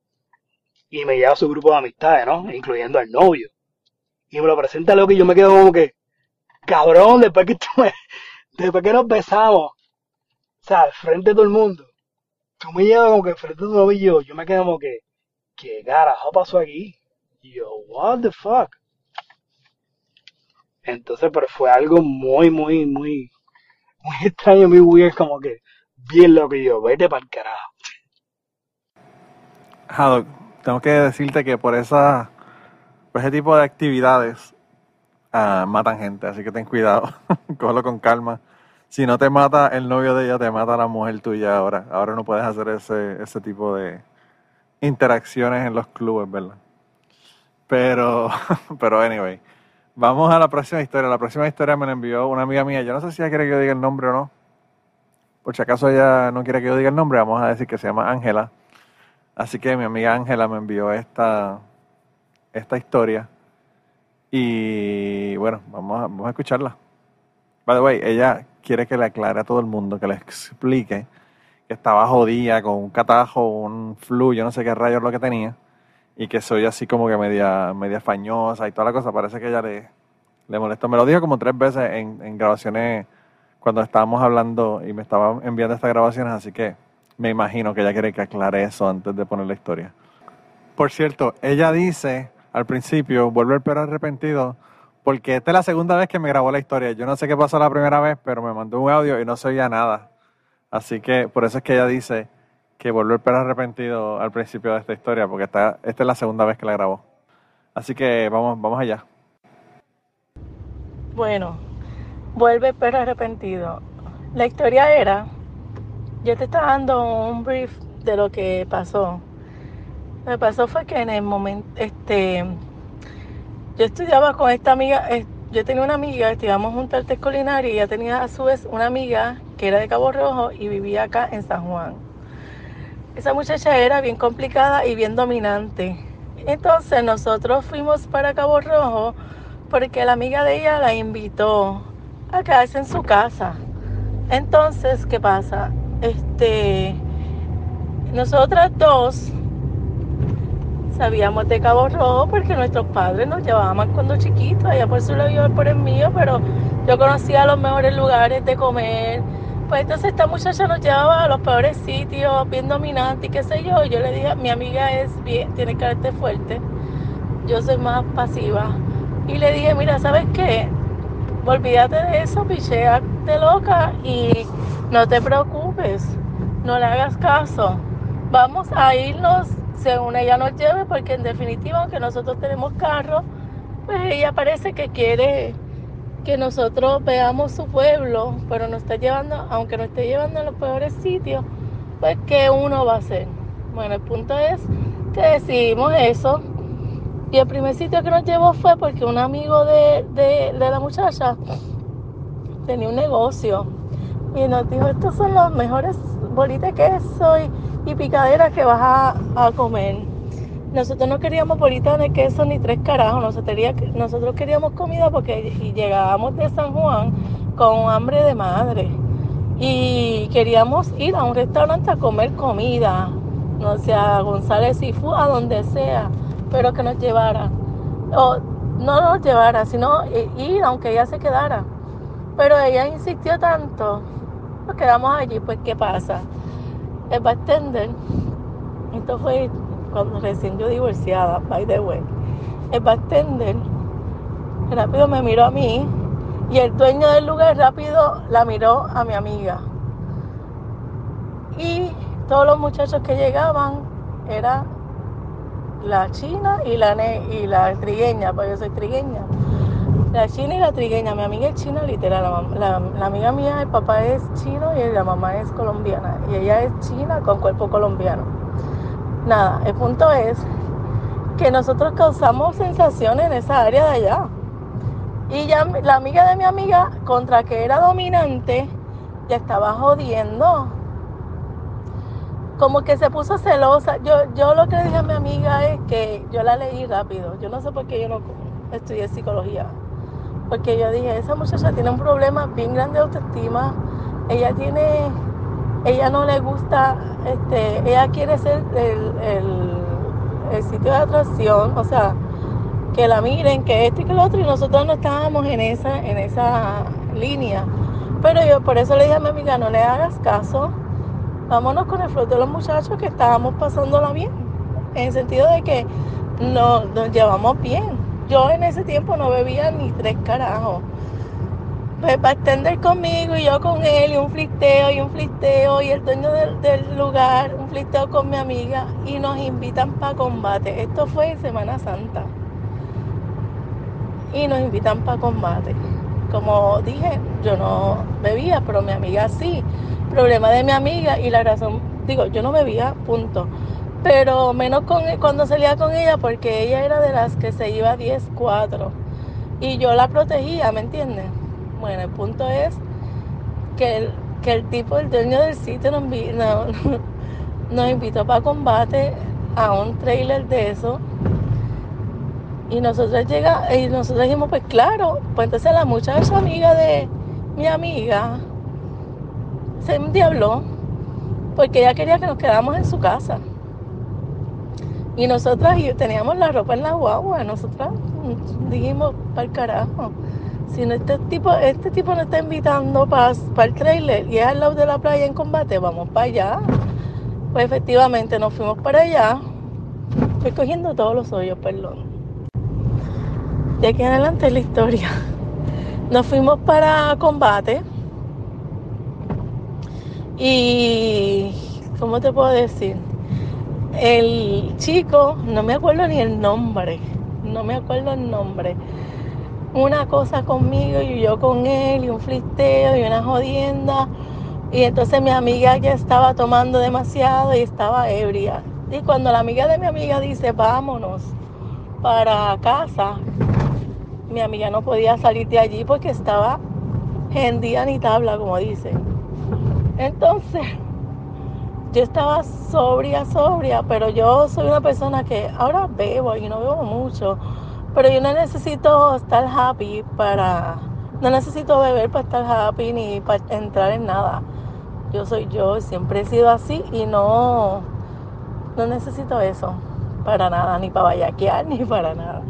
y me lleva a su grupo de amistades, ¿no? Incluyendo al novio. Y me lo presenta luego que yo me quedo como que, cabrón, después que tú me, [laughs] después que nos besamos, o sea, frente de todo el mundo, tú me llevas como que frente de tu novio, yo me quedo como que, ¿qué carajo pasó aquí? Y yo, what the fuck? Entonces, pero fue algo muy, muy, muy, muy [laughs] extraño, muy weird, como que bien loco y yo, vete para el carajo. Haddock, tengo que decirte que por esa, por ese tipo de actividades ah, matan gente, así que ten cuidado, [laughs] cógelo con calma. Si no te mata el novio de ella, te mata la mujer tuya ahora. Ahora no puedes hacer ese, ese tipo de interacciones en los clubes, ¿verdad? Pero, [laughs] pero anyway, vamos a la próxima historia. La próxima historia me la envió una amiga mía. Yo no sé si ella quiere que yo diga el nombre o no. Por si acaso ella no quiere que yo diga el nombre, vamos a decir que se llama Ángela. Así que mi amiga Ángela me envió esta, esta historia. Y bueno, vamos a, vamos a escucharla. By the way, ella quiere que le aclare a todo el mundo, que le explique que estaba jodida con un catajo, un flu, yo no sé qué rayos lo que tenía, y que soy así como que media, media fañosa y toda la cosa. Parece que ella le, le molestó. Me lo dijo como tres veces en, grabaciones cuando estábamos hablando y me estaba enviando estas grabaciones, así que me imagino que ella quiere que aclare eso antes de poner la historia. Por cierto, ella dice al principio, vuelve el perro arrepentido, porque esta es la segunda vez que me grabó la historia. Yo no sé qué pasó la primera vez, pero me mandó un audio y no se oía nada. Así que por eso es que ella dice que volvió el perro arrepentido al principio de esta historia, porque esta, esta es la segunda vez que la grabó. Así que vamos, vamos allá. Bueno, vuelve el perro arrepentido. La historia era, yo te estaba dando un brief de lo que pasó. Lo que pasó fue que en el momento, este, yo estudiaba con esta amiga, yo tenía una amiga, estudiamos juntas al culinario y ella tenía a su vez una amiga que era de Cabo Rojo y vivía acá en San Juan. Esa muchacha era bien complicada y bien dominante. Entonces nosotros fuimos para Cabo Rojo porque la amiga de ella la invitó a quedarse en su casa. Entonces, ¿qué pasa? Este, nosotras dos sabíamos de Cabo Rojo porque nuestros padres nos llevaban cuando chiquitos, allá por su lado por el mío, pero yo conocía los mejores lugares de comer. Pues entonces esta muchacha nos llevaba a los peores sitios, bien dominante y qué sé yo. Yo le dije, mi amiga es bien, tiene carácter fuerte, yo soy más pasiva. Y le dije, mira, ¿sabes qué? Olvídate de eso, picheate loca y no te preocupes, no le hagas caso. Vamos a irnos según ella nos lleve, porque en definitiva, aunque nosotros tenemos carro, pues ella parece que quiere que nosotros veamos su pueblo, pero nos está llevando, aunque nos esté llevando a los peores sitios, pues ¿qué uno va a hacer? Bueno, el punto es que decidimos eso. Y el primer sitio que nos llevó fue porque un amigo de, de, la muchacha tenía un negocio y nos dijo, estos son los mejores bolitas que soy y picaderas que vas a, a comer. Nosotros no queríamos bolitas de queso ni tres carajos, nosotros, queríamos comida porque llegábamos de San Juan con hambre de madre y queríamos ir a un restaurante a comer comida, no sea González y Fu, a donde sea, pero que nos llevara. O no nos llevara, sino ir aunque ella se quedara. Pero ella insistió tanto, nos quedamos allí, pues ¿qué pasa? El bartender, esto fue cuando recién yo divorciada, by the way, el bartender rápido me miró a mí y el dueño del lugar rápido la miró a mi amiga. Y todos los muchachos que llegaban era la china y la, y la trigueña, pues yo soy trigueña. La china y la trigueña, mi amiga es china literal, la, amiga mía, el papá es chino y la mamá es colombiana. Y ella es china con cuerpo colombiano. Nada, el punto es que nosotros causamos sensaciones en esa área de allá. Y ya la amiga de mi amiga, contra que era dominante, ya estaba jodiendo. Como que se puso celosa. Yo, yo lo que le dije a mi amiga es que yo la leí rápido. Yo no sé por qué yo no estudié psicología. Porque yo dije, esa muchacha tiene un problema bien grande de autoestima. Ella tiene, ella no le gusta, este, ella quiere ser el, el, sitio de atracción, o sea, que la miren, que esto y que lo otro, y nosotros no estábamos en esa, en esa línea. Pero yo por eso le dije a mi amiga, no le hagas caso, vámonos con el fruto de los muchachos que estábamos pasándola bien, en el sentido de que no, nos llevamos bien yo en ese tiempo no bebía ni tres carajos. Pues bartender conmigo y yo con él, y un flisteo y un flisteo, y el dueño del, lugar, un flisteo con mi amiga, y nos invitan para combate. Esto fue Semana Santa. Y nos invitan para combate. Como dije, yo no bebía, pero mi amiga sí. Problema de mi amiga y la razón, digo, yo no bebía, punto. Pero menos con, cuando salía con ella, porque ella era de las que se iba 10-4. Y yo la protegía, ¿me entiendes? Bueno, el punto es que el, que el tipo, el dueño del sitio, nos, vi- no- [laughs] nos invitó para combate a un trailer de eso. Y nosotros llega, y nosotros dijimos, pues claro, pues entonces la muchacha amiga de mi amiga se endiabló porque ella quería que nos quedáramos en su casa. Y nosotras teníamos la ropa en la guagua, nosotras dijimos, para el carajo. Si no, este tipo, este tipo nos está invitando para el trailer y es al lado de la playa en combate, vamos para allá. Pues efectivamente nos fuimos para allá. Estoy cogiendo todos los hoyos, perdón. De aquí adelante es la historia. [laughs] Nos fuimos para combate. Y, ¿cómo te puedo decir? El chico, no me acuerdo ni el nombre, no me acuerdo el nombre. Una cosa conmigo y yo con él, y un flisteo y una jodienda. Y entonces mi amiga ya estaba tomando demasiado y estaba ebria. Y cuando la amiga de mi amiga dice, vámonos para casa, mi amiga no podía salir de allí porque estaba gendía ni tabla, como dicen. Entonces, yo estaba sobria, sobria, pero yo soy una persona que ahora bebo y no bebo mucho, pero yo no necesito estar happy para, no necesito beber para estar happy ni para entrar en nada. Yo soy yo, siempre he sido así y no, no necesito eso para nada, ni para vallaquear, [laughs] ni para nada.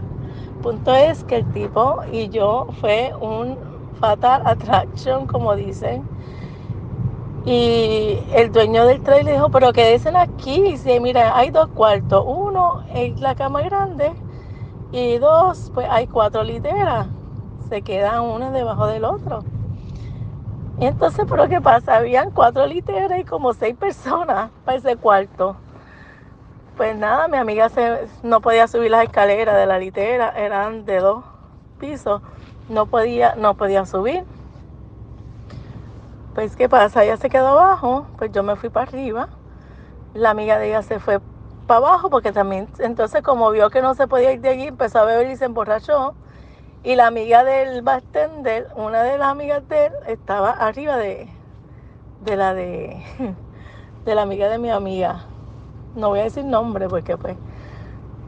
Punto es que el tipo y yo fue un fatal attraction, como dicen. Y el dueño del trailer dijo, pero quédense aquí. Y dice, mira, hay dos cuartos. Uno es la cama grande y dos, pues hay cuatro literas. Se quedan uno debajo del otro. Y entonces, ¿pero qué pasa? Habían cuatro literas y como seis personas para ese cuarto. Pues nada, mi amiga se, no podía subir las escaleras de la litera, eran de dos pisos. No podía, no podía subir. Pues, ¿qué pasa? Ella se quedó abajo, pues yo me fui para arriba. La amiga de ella se fue para abajo porque también, entonces como vio que no se podía ir de allí, empezó a beber y se emborrachó. Y la amiga del bartender, una de las amigas de él, estaba arriba de, de la de, [laughs] de la amiga de mi amiga. No voy a decir nombre porque pues,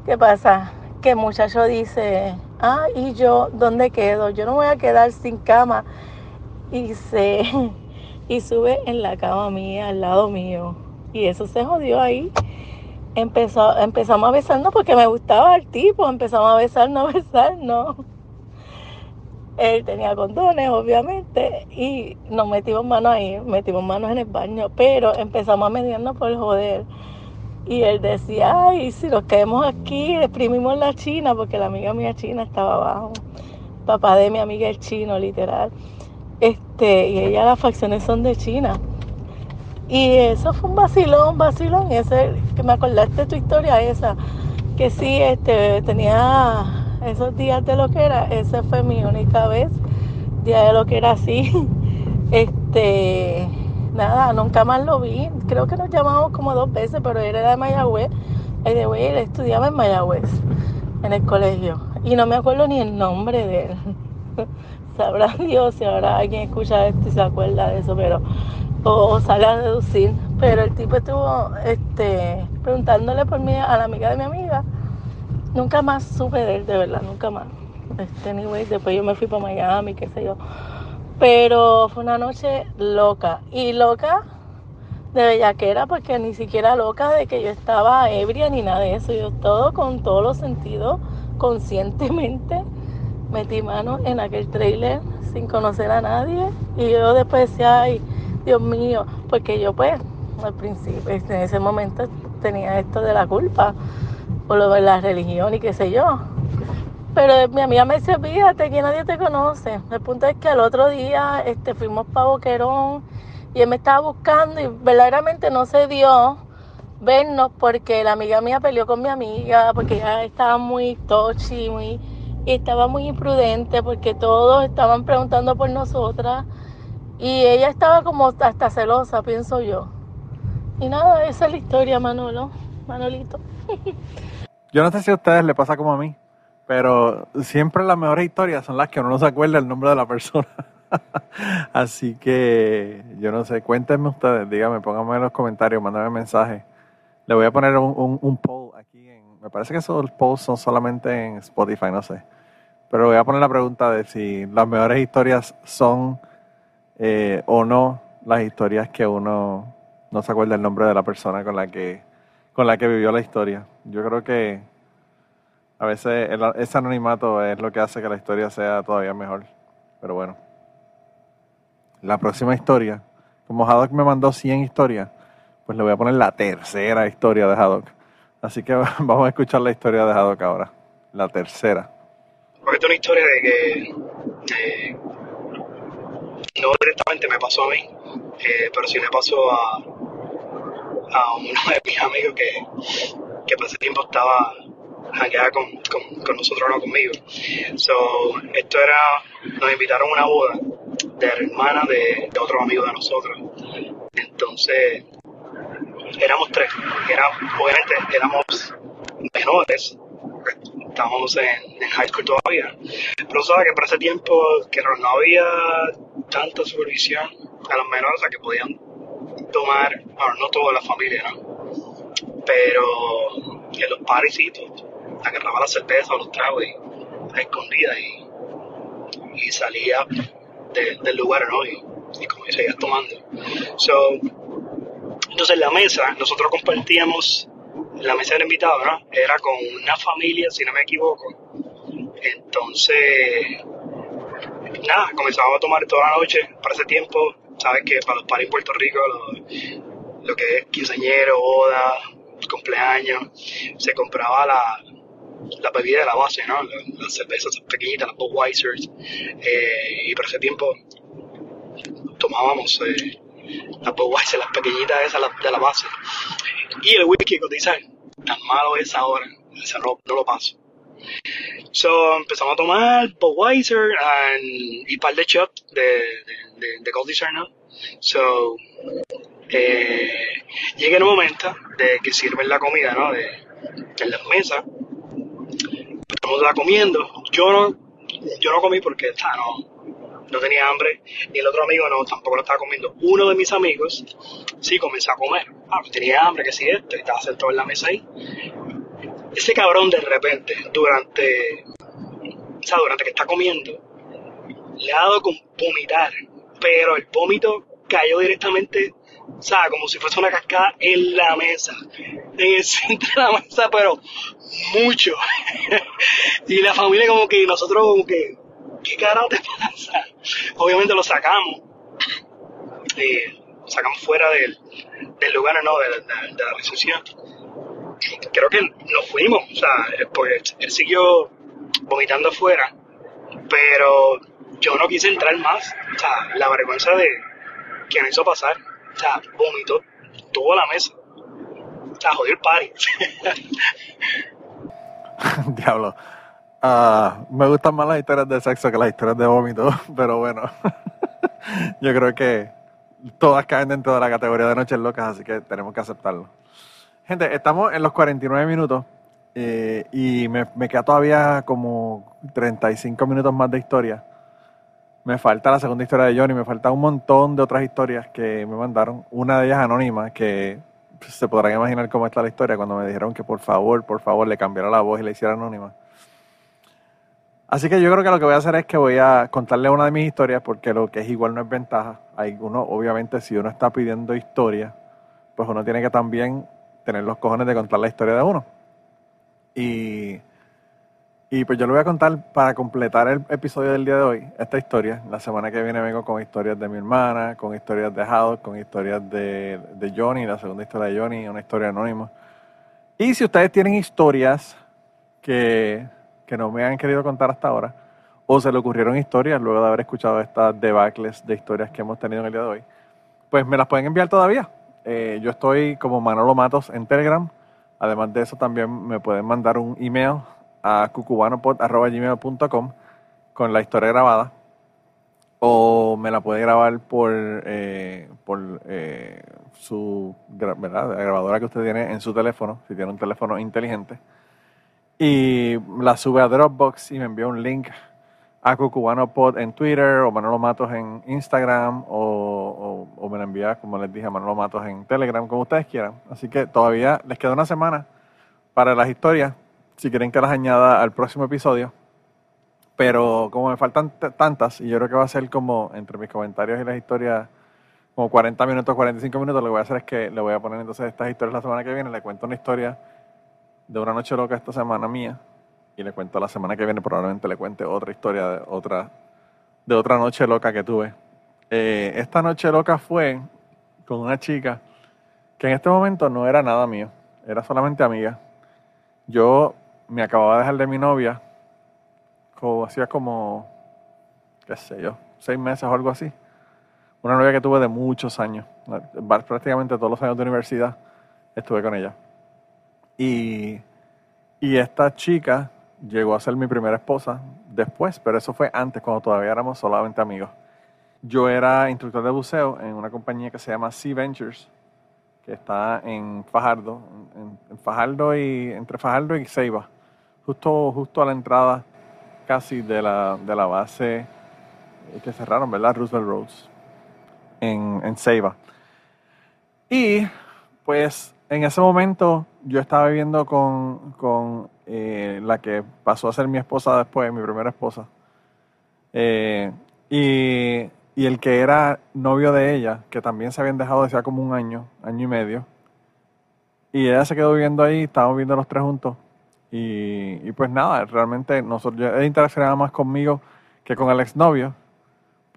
¿qué pasa? Que el muchacho dice, ah, y yo, ¿dónde quedo? Yo no voy a quedar sin cama. Y se, [laughs] y sube en la cama mía, al lado mío. Y eso se jodió ahí. Empezó, empezamos a besarnos porque me gustaba el tipo. Empezamos a besarnos, [laughs] a besarnos. Él tenía condones, obviamente, y nos metimos manos ahí, metimos manos en el baño, pero empezamos a mediarnos por joder. Y él decía, ay, si nos quedamos aquí, exprimimos la china, porque la amiga mía china estaba abajo. Papá de mi amiga es chino, literal. Este, y ella las facciones son de China. Y eso fue un vacilón, vacilón. Ese, que me acordaste tu historia esa, que sí, este, tenía esos días de lo que era, esa fue mi única vez, día de lo que era así. [laughs] Este, nada, nunca más lo vi. Creo que nos llamamos como dos veces, pero él era de Mayagüez. Y de güey, él estudiaba en Mayagüez, en el colegio. Y no me acuerdo ni el nombre de él. [laughs] Sabrá Dios si ahora alguien escucha esto y se acuerda de eso, pero o, sale a deducir. Pero el tipo estuvo este, preguntándole por mí a la amiga de mi amiga. Nunca más supe de él, de verdad, nunca más. Este, anyway, después yo me fui para Miami, qué sé yo. Pero fue una noche loca. Y loca de bellaquera, porque ni siquiera loca de que yo estaba ebria ni nada de eso. Yo todo con todos los sentidos, conscientemente, metí mano en aquel trailer sin conocer a nadie. Y yo después decía, ay, Dios mío, porque yo pues al principio, en ese momento tenía esto de la culpa, por lo de la religión y qué sé yo. Pero mi amiga me dice, fíjate, aquí nadie te conoce. El punto es que al otro día este, fuimos para Boquerón y él me estaba buscando y verdaderamente no se dio vernos porque la amiga mía peleó con mi amiga porque ella estaba muy touchy, muy, y estaba muy imprudente porque todos estaban preguntando por nosotras y ella estaba como hasta celosa, pienso yo. Y nada, esa es la historia, Manolo, Manolito. [laughs] Yo no sé si a ustedes les pasa como a mí, pero siempre las mejores historias son las que uno no se acuerda el nombre de la persona. [laughs] Así que yo no sé, cuéntenme ustedes, díganme, pónganme en los comentarios, mándenme mensajes. Le voy a poner un, un, poll aquí. En, me parece que esos polls son solamente en Spotify, no sé. Pero voy a poner la pregunta de si las mejores historias son eh, o no las historias que uno no se acuerda el nombre de la persona con la que con la que vivió la historia. Yo creo que a veces ese anonimato es lo que hace que la historia sea todavía mejor. Pero bueno. La próxima historia, como Haddock me mandó 100 historias, pues le voy a poner la tercera historia de Haddock. Así que [laughs] vamos a escuchar la historia de Haddock ahora. La tercera. Porque es una historia de que no directamente me pasó a mí, eh, pero sí me pasó a, uno de mis amigos que, que tiempo estaba con, con, con, nosotros, no conmigo. So, esto era, nos invitaron a una boda de la hermana de, de otro amigo de nosotros. Entonces, éramos tres, era, obviamente éramos menores, estábamos en, en, high school todavía, pero sabes que por ese tiempo que no había tanta supervisión a los menores, o sea, que podían tomar, bueno, no toda la familia, ¿no? Pero en los parisitos, agarraba la cerveza o los tragos y, a escondida y, y salía del lugar, ¿no? Y, y como seguías tomando. So, entonces la mesa, nosotros compartíamos, la mesa del invitado, ¿no? Era con una familia, si no me equivoco. Entonces, nada, comenzamos a tomar toda la noche. Para ese tiempo, sabes que para los paris en Puerto Rico, lo, que es quinceañero, boda, cumpleaños, se compraba la, la bebida de la base, ¿no? Las, cervezas pequeñitas, las Budweisers. Eh, y para ese tiempo tomábamos eh, las Budweiser, las pequeñitas esas de la base. Y el whisky, cotizar, tan malo es ahora, ese no, no lo paso. So empezamos a tomar Budweiser y un par de shots de, de, de, de Gold ¿no? So eh, llega el momento de que sirven la comida, ¿no? De, en las mesas. Estamos la comiendo. Yo no, yo no comí porque está, no, no tenía hambre. Y el otro amigo no, tampoco lo estaba comiendo. Uno de mis amigos sí comenzó a comer. Ah, pues tenía hambre, que sí esto, y estaba sentado en la mesa ahí ese cabrón de repente, durante, o sea, durante que está comiendo, le ha dado con vomitar, pero el vómito cayó directamente, o sea, como si fuese una cascada en la mesa, en el [laughs] centro de la mesa, pero mucho. [laughs] y la familia como que nosotros como que, ¿qué carajo te pasa? Obviamente lo sacamos, y lo sacamos fuera del, lugar, no, de, de, la recepción creo que nos fuimos, o sea, pues él siguió vomitando afuera, pero yo no quise entrar más, o sea, la vergüenza de me hizo pasar, o sea, vomitó toda la mesa, o sea, jodió el party. [laughs] [laughs] Diablo. Uh, me gustan más las historias de sexo que las historias de vómito, [laughs] pero bueno, [laughs] yo creo que todas caen dentro de la categoría de noches locas, así que tenemos que aceptarlo. Gente, estamos en los 49 minutos eh, y me, me queda todavía como 35 minutos más de historia. Me falta la segunda historia de Johnny, me falta un montón de otras historias que me mandaron. Una de ellas anónima, que se podrán imaginar cómo está la historia cuando me dijeron que por favor, por favor, le cambiara la voz y la hiciera anónima. Así que yo creo que lo que voy a hacer es que voy a contarle una de mis historias, porque lo que es igual no es ventaja. Hay uno, obviamente, si uno está pidiendo historia, pues uno tiene que también tener los cojones de contar la historia de uno. Y, y pues yo lo voy a contar para completar el episodio del día de hoy, esta historia. La semana que viene vengo con historias de mi hermana, con historias de Haddock, con historias de, de Johnny, la segunda historia de Johnny, una historia anónima. Y si ustedes tienen historias que, que no me han querido contar hasta ahora, o se le ocurrieron historias luego de haber escuchado estas debacles de historias que hemos tenido en el día de hoy, pues me las pueden enviar todavía. Eh, yo estoy como Manolo Matos en Telegram. Además de eso, también me pueden mandar un email a cucubanopod.gmail.com con la historia grabada. O me la puede grabar por, eh, por eh, su la grabadora que usted tiene en su teléfono, si tiene un teléfono inteligente. Y la sube a Dropbox y me envía un link a Cucubanopod en Twitter o Manolo Matos en Instagram o, o, me la envía, como les dije, a Manolo Matos en Telegram, como ustedes quieran. Así que todavía les queda una semana para las historias, si quieren que las añada al próximo episodio. Pero como me faltan tantas, y yo creo que va a ser como entre mis comentarios y las historias, como 40 minutos, 45 minutos, lo que voy a hacer es que le voy a poner entonces estas historias la semana que viene. Le cuento una historia de una noche loca esta semana mía y le cuento la semana que viene, probablemente le cuente otra historia de otra, de otra noche loca que tuve. Eh, esta noche loca fue con una chica que en este momento no era nada mío, era solamente amiga. Yo me acababa de dejar de mi novia, como, hacía como, qué sé yo, seis meses o algo así. Una novia que tuve de muchos años, prácticamente todos los años de universidad estuve con ella. Y, y esta chica llegó a ser mi primera esposa después, pero eso fue antes, cuando todavía éramos solamente amigos. Yo era instructor de buceo en una compañía que se llama Sea Ventures, que está en Fajardo, en, Fajardo y entre Fajardo y Ceiba, justo, justo a la entrada casi de la, de la base que cerraron, ¿verdad? Roosevelt Roads, en, en Ceiba. Y pues en ese momento yo estaba viviendo con, con eh, la que pasó a ser mi esposa después, mi primera esposa. Eh, y, el que era novio de ella, que también se habían dejado hacía como un año, año y medio. Y ella se quedó viviendo ahí, estábamos viviendo los tres juntos. Y, pues nada, realmente nosotros, ella interaccionaba más conmigo que con el exnovio,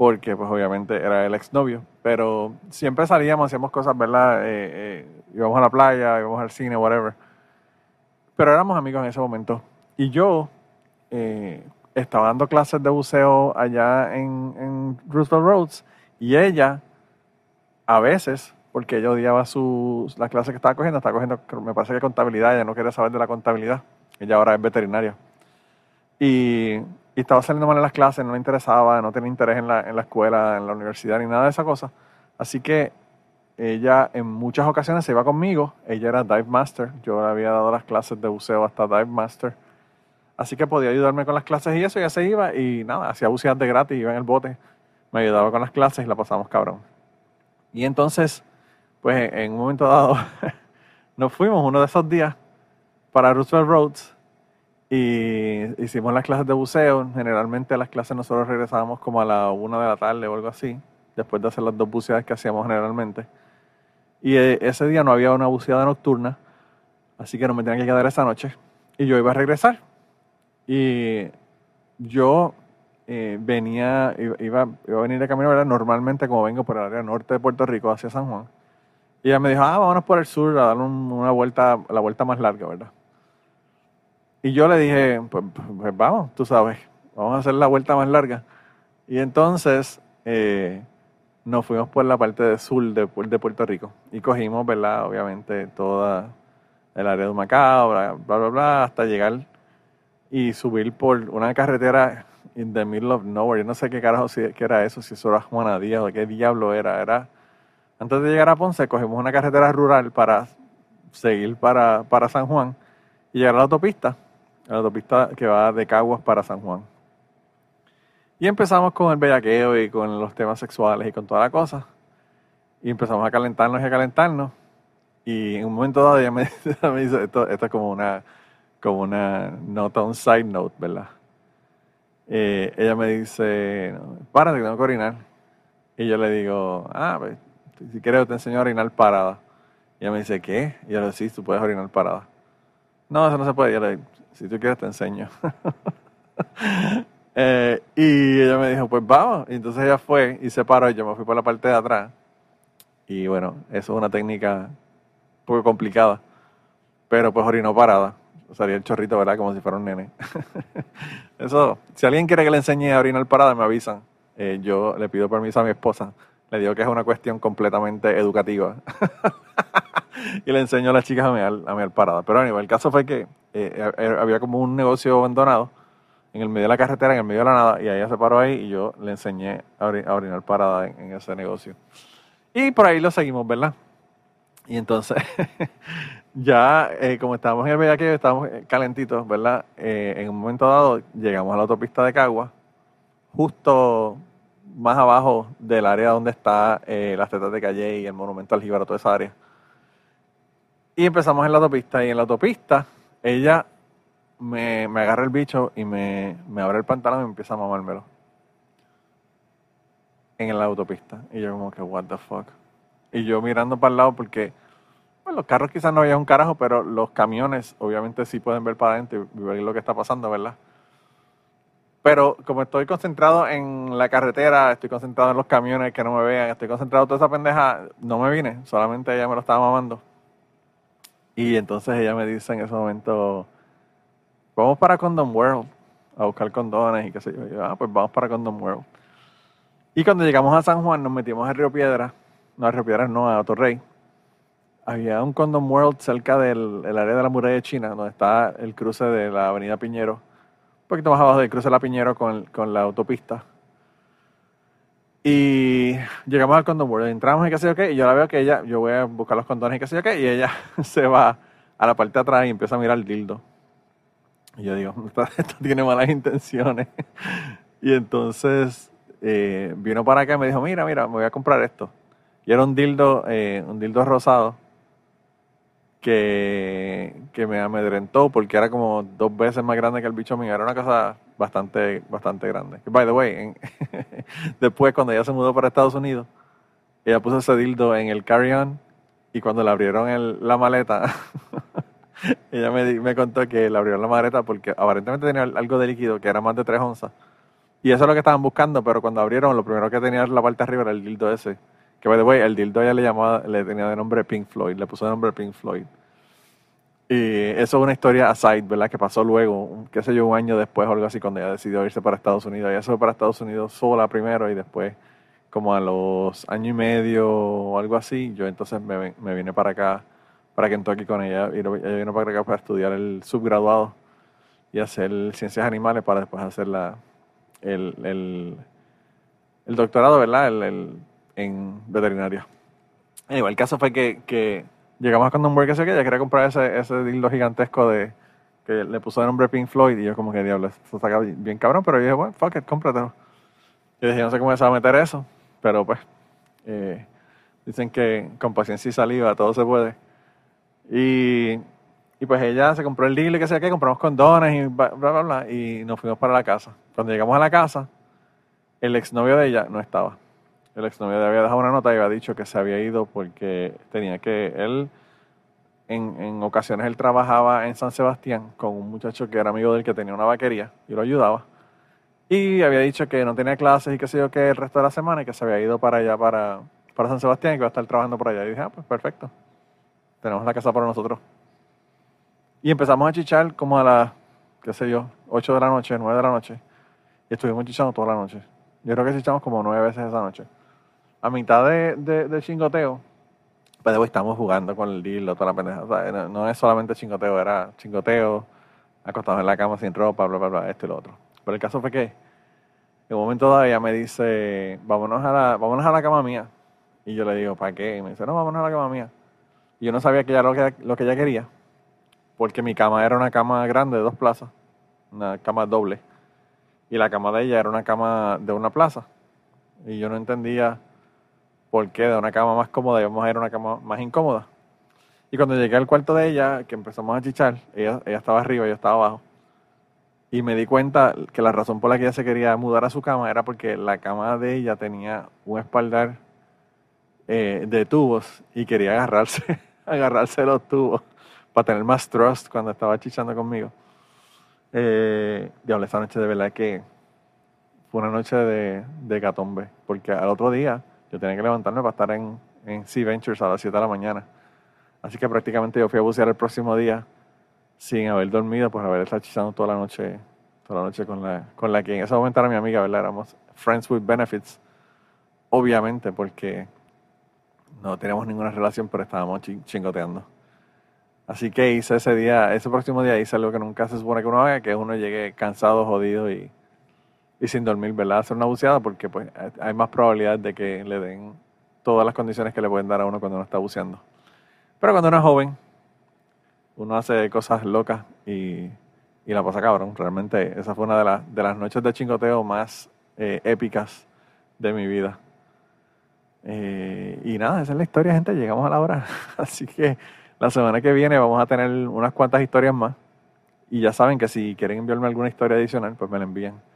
porque pues obviamente era el exnovio. Pero siempre salíamos, hacíamos cosas, ¿verdad? Eh, íbamos a la playa, íbamos al cine, whatever pero éramos amigos en ese momento. Y yo eh, estaba dando clases de buceo allá en, en Roosevelt Roads y ella, a veces, porque ella odiaba su, las clases que estaba cogiendo, estaba cogiendo, me parece que contabilidad, ella no quería saber de la contabilidad, ella ahora es veterinaria. Y, y estaba saliendo mal en las clases, no le interesaba, no tenía interés en la, en la escuela, en la universidad, ni nada de esa cosa. Así que ella en muchas ocasiones se iba conmigo. Ella era dive master. Yo le había dado las clases de buceo hasta dive master. Así que podía ayudarme con las clases y eso. Ella se iba y nada, hacía bucear de gratis, iba en el bote. Me ayudaba con las clases y la pasamos cabrón. Y entonces, pues en un momento dado, [laughs] nos fuimos uno de esos días para Roosevelt Roads y hicimos las clases de buceo. Generalmente las clases nosotros regresábamos como a la una de la tarde o algo así, después de hacer las dos buceadas que hacíamos generalmente. Y eh, ese día no había una buceada nocturna, así que no me tenía que quedar esa noche. Y yo iba a regresar. Y yo eh, venía, iba, iba, a venir de camino, ¿verdad? Normalmente como vengo por el área norte de Puerto Rico hacia San Juan. Y ella me dijo, ah, vámonos por el sur a dar una vuelta, la vuelta más larga, ¿verdad? Y yo le dije, pues, pues, vamos, tú sabes, vamos a hacer la vuelta más larga. Y entonces eh, nos fuimos por la parte del sur de, de Puerto Rico y cogimos, ¿verdad? Obviamente toda el área de Macao, bla, bla, bla, hasta llegar y subir por una carretera in the middle of nowhere. Yo no sé qué carajo si, qué era eso, si eso era Juanadía o qué diablo era. Era antes de llegar a Ponce, cogimos una carretera rural para seguir para, para San Juan y llegar a la autopista, la autopista que va de Caguas para San Juan. Y empezamos con el bellaqueo y con los temas sexuales y con toda la cosa. Y empezamos a calentarnos y a calentarnos. Y en un momento dado ella me, [laughs] dice, esto, esto es como una, como una nota, un side note, ¿verdad? Eh, ella me dice, párate, tengo que orinar. Y yo le digo, ah, pues, si quieres te enseño a orinar parada. Y ella me dice, ¿qué? Y yo le digo, sí, tú puedes orinar parada. No, eso no se puede. Y yo le digo, si tú quieres te enseño. [laughs] Eh, y ella me dijo, pues vamos. Y entonces ella fue y se paró y yo me fui por la parte de atrás. Y bueno, eso es una técnica un poco complicada. Pero pues orinó parada. usaría el chorrito, ¿verdad? Como si fuera un nene. [laughs] Eso, si alguien quiere que le enseñe a orinar parada, me avisan. Eh, yo le pido permiso a mi esposa. Le digo que es una cuestión completamente educativa. [laughs] [laughs] y le enseño a las chicas a mear, a mear parada. Pero anyway, el caso fue que eh, eh, había como un negocio abandonado en el medio de la carretera, en el medio de la nada, y ella se paró ahí y yo le enseñé a, a orinar parada en, ese negocio. Y por ahí lo seguimos, ¿verdad? Y entonces, [laughs] ya eh, como estábamos en el bellaqueo, estábamos eh, calentitos, ¿verdad? Eh, en un momento dado llegamos a la autopista de Cagua, justo más abajo del área donde está eh, las tetas de Calle y el monumento al Jíbaro, toda esa área. Y empezamos en la autopista, y en la autopista ella me, me agarra el bicho y me, me abre el pantalón y empieza a mamármelo. En la autopista. Y yo como que, what the fuck. Y yo mirando para el lado porque pues, los carros quizás no había un carajo, pero los camiones obviamente sí pueden ver para adentro y ver lo que está pasando, ¿verdad? Pero como estoy concentrado en la carretera, estoy concentrado en los camiones que no me vean, estoy concentrado en toda esa pendeja, no me vine, solamente ella me lo estaba mamando. Y entonces ella me dice en ese momento, vamos para Condom World a buscar condones y qué sé yo. Yo, ah, pues vamos para Condom World. Y cuando llegamos a San Juan nos metimos a Río Piedra, no a Río Piedra, no, a Torrey. Había un Condom World cerca del el área de la muralla china, donde está el cruce de la avenida Piñero. Un poquito más abajo del cruce de la Piñero con, con la autopista. Y llegamos al Condom World, entramos y qué sé yo qué, y yo la veo que ella, yo voy a buscar los condones y qué sé yo qué, y ella [laughs] se va a la parte de atrás y empieza a mirar el dildo. Y yo digo, [laughs] esto, esto tiene malas intenciones. [laughs] Y entonces eh, vino para acá y me dijo, mira, mira, me voy a comprar esto. Y era un dildo, eh, un dildo rosado que, que me amedrentó porque era como dos veces más grande que el bicho mío. Era una cosa bastante, bastante grande. By the way, [laughs] después cuando ella se mudó para Estados Unidos, ella puso ese dildo en el carry-on y cuando le abrieron el- la maleta, [laughs] ella me, me contó que le abrieron la maleta porque aparentemente tenía algo de líquido que era más de 3 onzas. Y eso es lo que estaban buscando, pero cuando abrieron, lo primero que tenía en la parte arriba era el dildo ese. Que, by the way, el dildo ella le llamaba, le tenía de nombre Pink Floyd, le puso de nombre Pink Floyd. Y eso es una historia aside, ¿verdad? Que pasó luego, qué sé yo, un año después o algo así, cuando ella decidió irse para Estados Unidos. Ella se fue para Estados Unidos sola primero y después, como a los año y medio o algo así, yo entonces me, me vine para acá, para Kentucky con ella. Y ella vino para acá para estudiar el subgraduado y hacer ciencias animales para después hacer la, el, el, el doctorado, ¿verdad? El, en veterinaria. Anyway, el caso fue que llegamos a Condom World, que que ella quería comprar ese, ese dildo gigantesco de que le puso de nombre Pink Floyd y yo como que diablo, esto está bien cabrón, pero yo dije, bueno, fuck it, cómpratelo. Y dije, no sé cómo se va a meter eso, pero pues eh, dicen que con paciencia y saliva todo se puede. Y, y pues ella se compró el dildo y que sé qué, compramos condones y bla, bla, bla, y nos fuimos para la casa. Cuando llegamos a la casa, el exnovio de ella no estaba. El exnovio le había dejado una nota y había dicho que se había ido porque tenía que. Él, en, en ocasiones, él trabajaba en San Sebastián con un muchacho que era amigo del que tenía una vaquería y lo ayudaba. Y había dicho que no tenía clases y qué sé yo qué el resto de la semana y que se había ido para allá, para, para San Sebastián y que iba a estar trabajando por allá. Y dije, ah, pues perfecto. Tenemos la casa para nosotros. Y empezamos a chichar como a las, qué sé yo, 8 de la noche, 9 de la noche. Y estuvimos chichando toda la noche. Yo creo que chichamos como nueve veces esa noche. A mitad de, chingoteo, pues después estamos jugando con el dildo, toda la pendeja. O sea, no, es solamente chingoteo, era chingoteo, acostados en la cama sin ropa, bla, bla, bla, esto y lo otro. Pero el caso fue que en un momento dado ella me dice, vámonos a la, vámonos a la cama mía. Y yo le digo, ¿para qué? Y me dice, no, vámonos a la cama mía. Y yo no sabía que ella lo que, lo que ella quería, porque mi cama era una cama grande de dos plazas, una cama doble. Y la cama de ella era una cama de una plaza. Y yo no entendía por qué de una cama más cómoda íbamos a ir a una cama más incómoda. Y cuando llegué al cuarto de ella, que empezamos a chichar, ella, ella estaba arriba yo estaba abajo. Y me di cuenta que la razón por la que ella se quería mudar a su cama era porque la cama de ella tenía un espaldar eh, de tubos y quería agarrarse, [laughs] agarrarse los tubos para tener más trust cuando estaba chichando conmigo. Eh, diablo, esa noche de verdad que fue una noche de, de gatombe, porque al otro día yo tenía que levantarme para estar en, en Sea Ventures a las 7 de la mañana. Así que prácticamente yo fui a bucear el próximo día sin haber dormido, pues haber estado chisando toda la noche, toda la noche con la, con la que en ese momento era mi amiga, ¿verdad? Éramos friends with benefits, obviamente, porque no teníamos ninguna relación, pero estábamos chi- chingoteando. Así que hice ese día, ese próximo día hice algo que nunca se supone que uno haga, que uno llegue cansado, jodido y, y sin dormir, ¿verdad? Hacer una buceada porque pues hay más probabilidad de que le den todas las condiciones que le pueden dar a uno cuando uno está buceando. Pero cuando uno es joven, uno hace cosas locas y, y la pasa cabrón. Realmente esa fue una de, las de las noches de chingoteo más eh, épicas de mi vida. Eh, y nada, esa es la historia, gente. Llegamos a la hora. [laughs] Así que la semana que viene vamos a tener unas cuantas historias más. Y ya saben que si quieren enviarme alguna historia adicional, pues me la envían.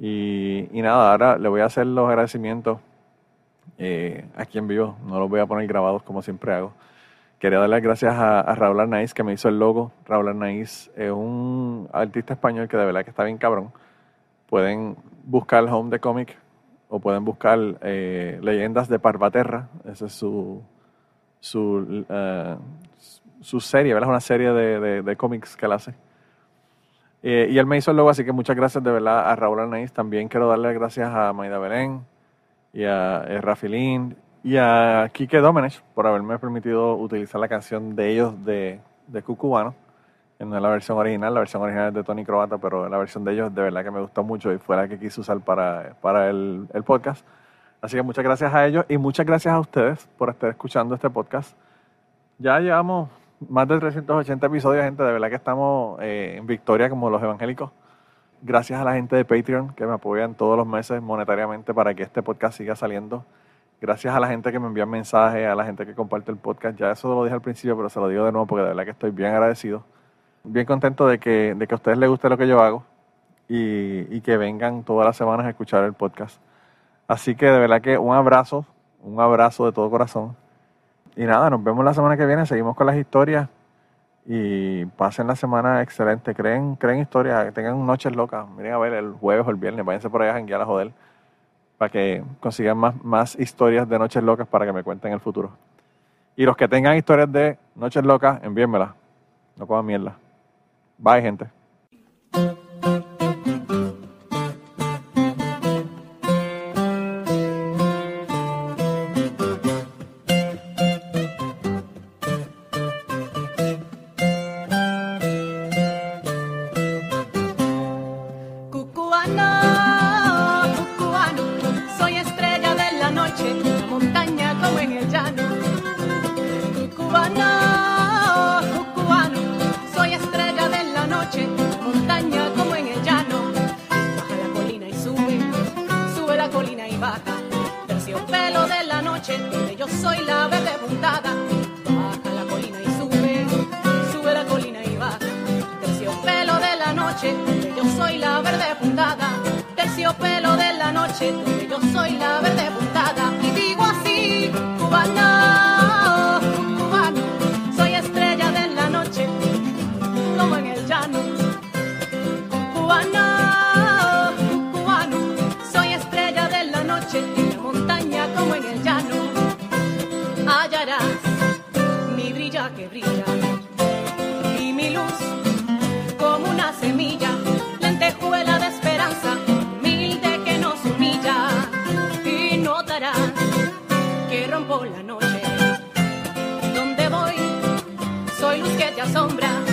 Y, y nada, ahora le voy a hacer los agradecimientos eh, aquí en vivo. No los voy a poner grabados como siempre hago. Quería dar las gracias a, a Raúl Arnaiz que me hizo el logo. Raúl Arnaiz es un artista español que de verdad que está bien cabrón. Pueden buscar Home de Comic o pueden buscar eh, Leyendas de Parvaterra. Esa es su, su, eh, su serie, ¿verdad? Es una serie de, de, de cómics que él hace. Eh, y él me hizo el logo, así que muchas gracias de verdad a Raúl Arnaiz. También quiero darle las gracias a Maida Belén y a eh, Rafilín y a Kike Domenech por haberme permitido utilizar la canción de ellos de, de Cucubano. No es la versión original, la versión original es de Tony Croata, pero la versión de ellos de verdad que me gustó mucho y fue la que quise usar para, para el, el podcast. Así que muchas gracias a ellos y muchas gracias a ustedes por estar escuchando este podcast. Ya llevamos más de 380 episodios, gente. De verdad que estamos eh, en victoria como los evangélicos. Gracias a la gente de Patreon que me apoyan todos los meses monetariamente para que este podcast siga saliendo. Gracias a la gente que me envía mensajes, a la gente que comparte el podcast. Ya eso lo dije al principio, pero se lo digo de nuevo porque de verdad que estoy bien agradecido. Bien contento de que, de que a ustedes les guste lo que yo hago y, y que vengan todas las semanas a escuchar el podcast. Así que de verdad que un abrazo, un abrazo de todo corazón. Y nada, nos vemos la semana que viene, seguimos con las historias y pasen la semana excelente. Creen, creen historias, tengan noches locas. Miren a ver el jueves o el viernes, váyanse por allá a janguear a joder para que consigan más, más historias de noches locas para que me cuenten en el futuro. Y los que tengan historias de noches locas, envíenmelas. No coman mierda. Bye, gente. Te asombra.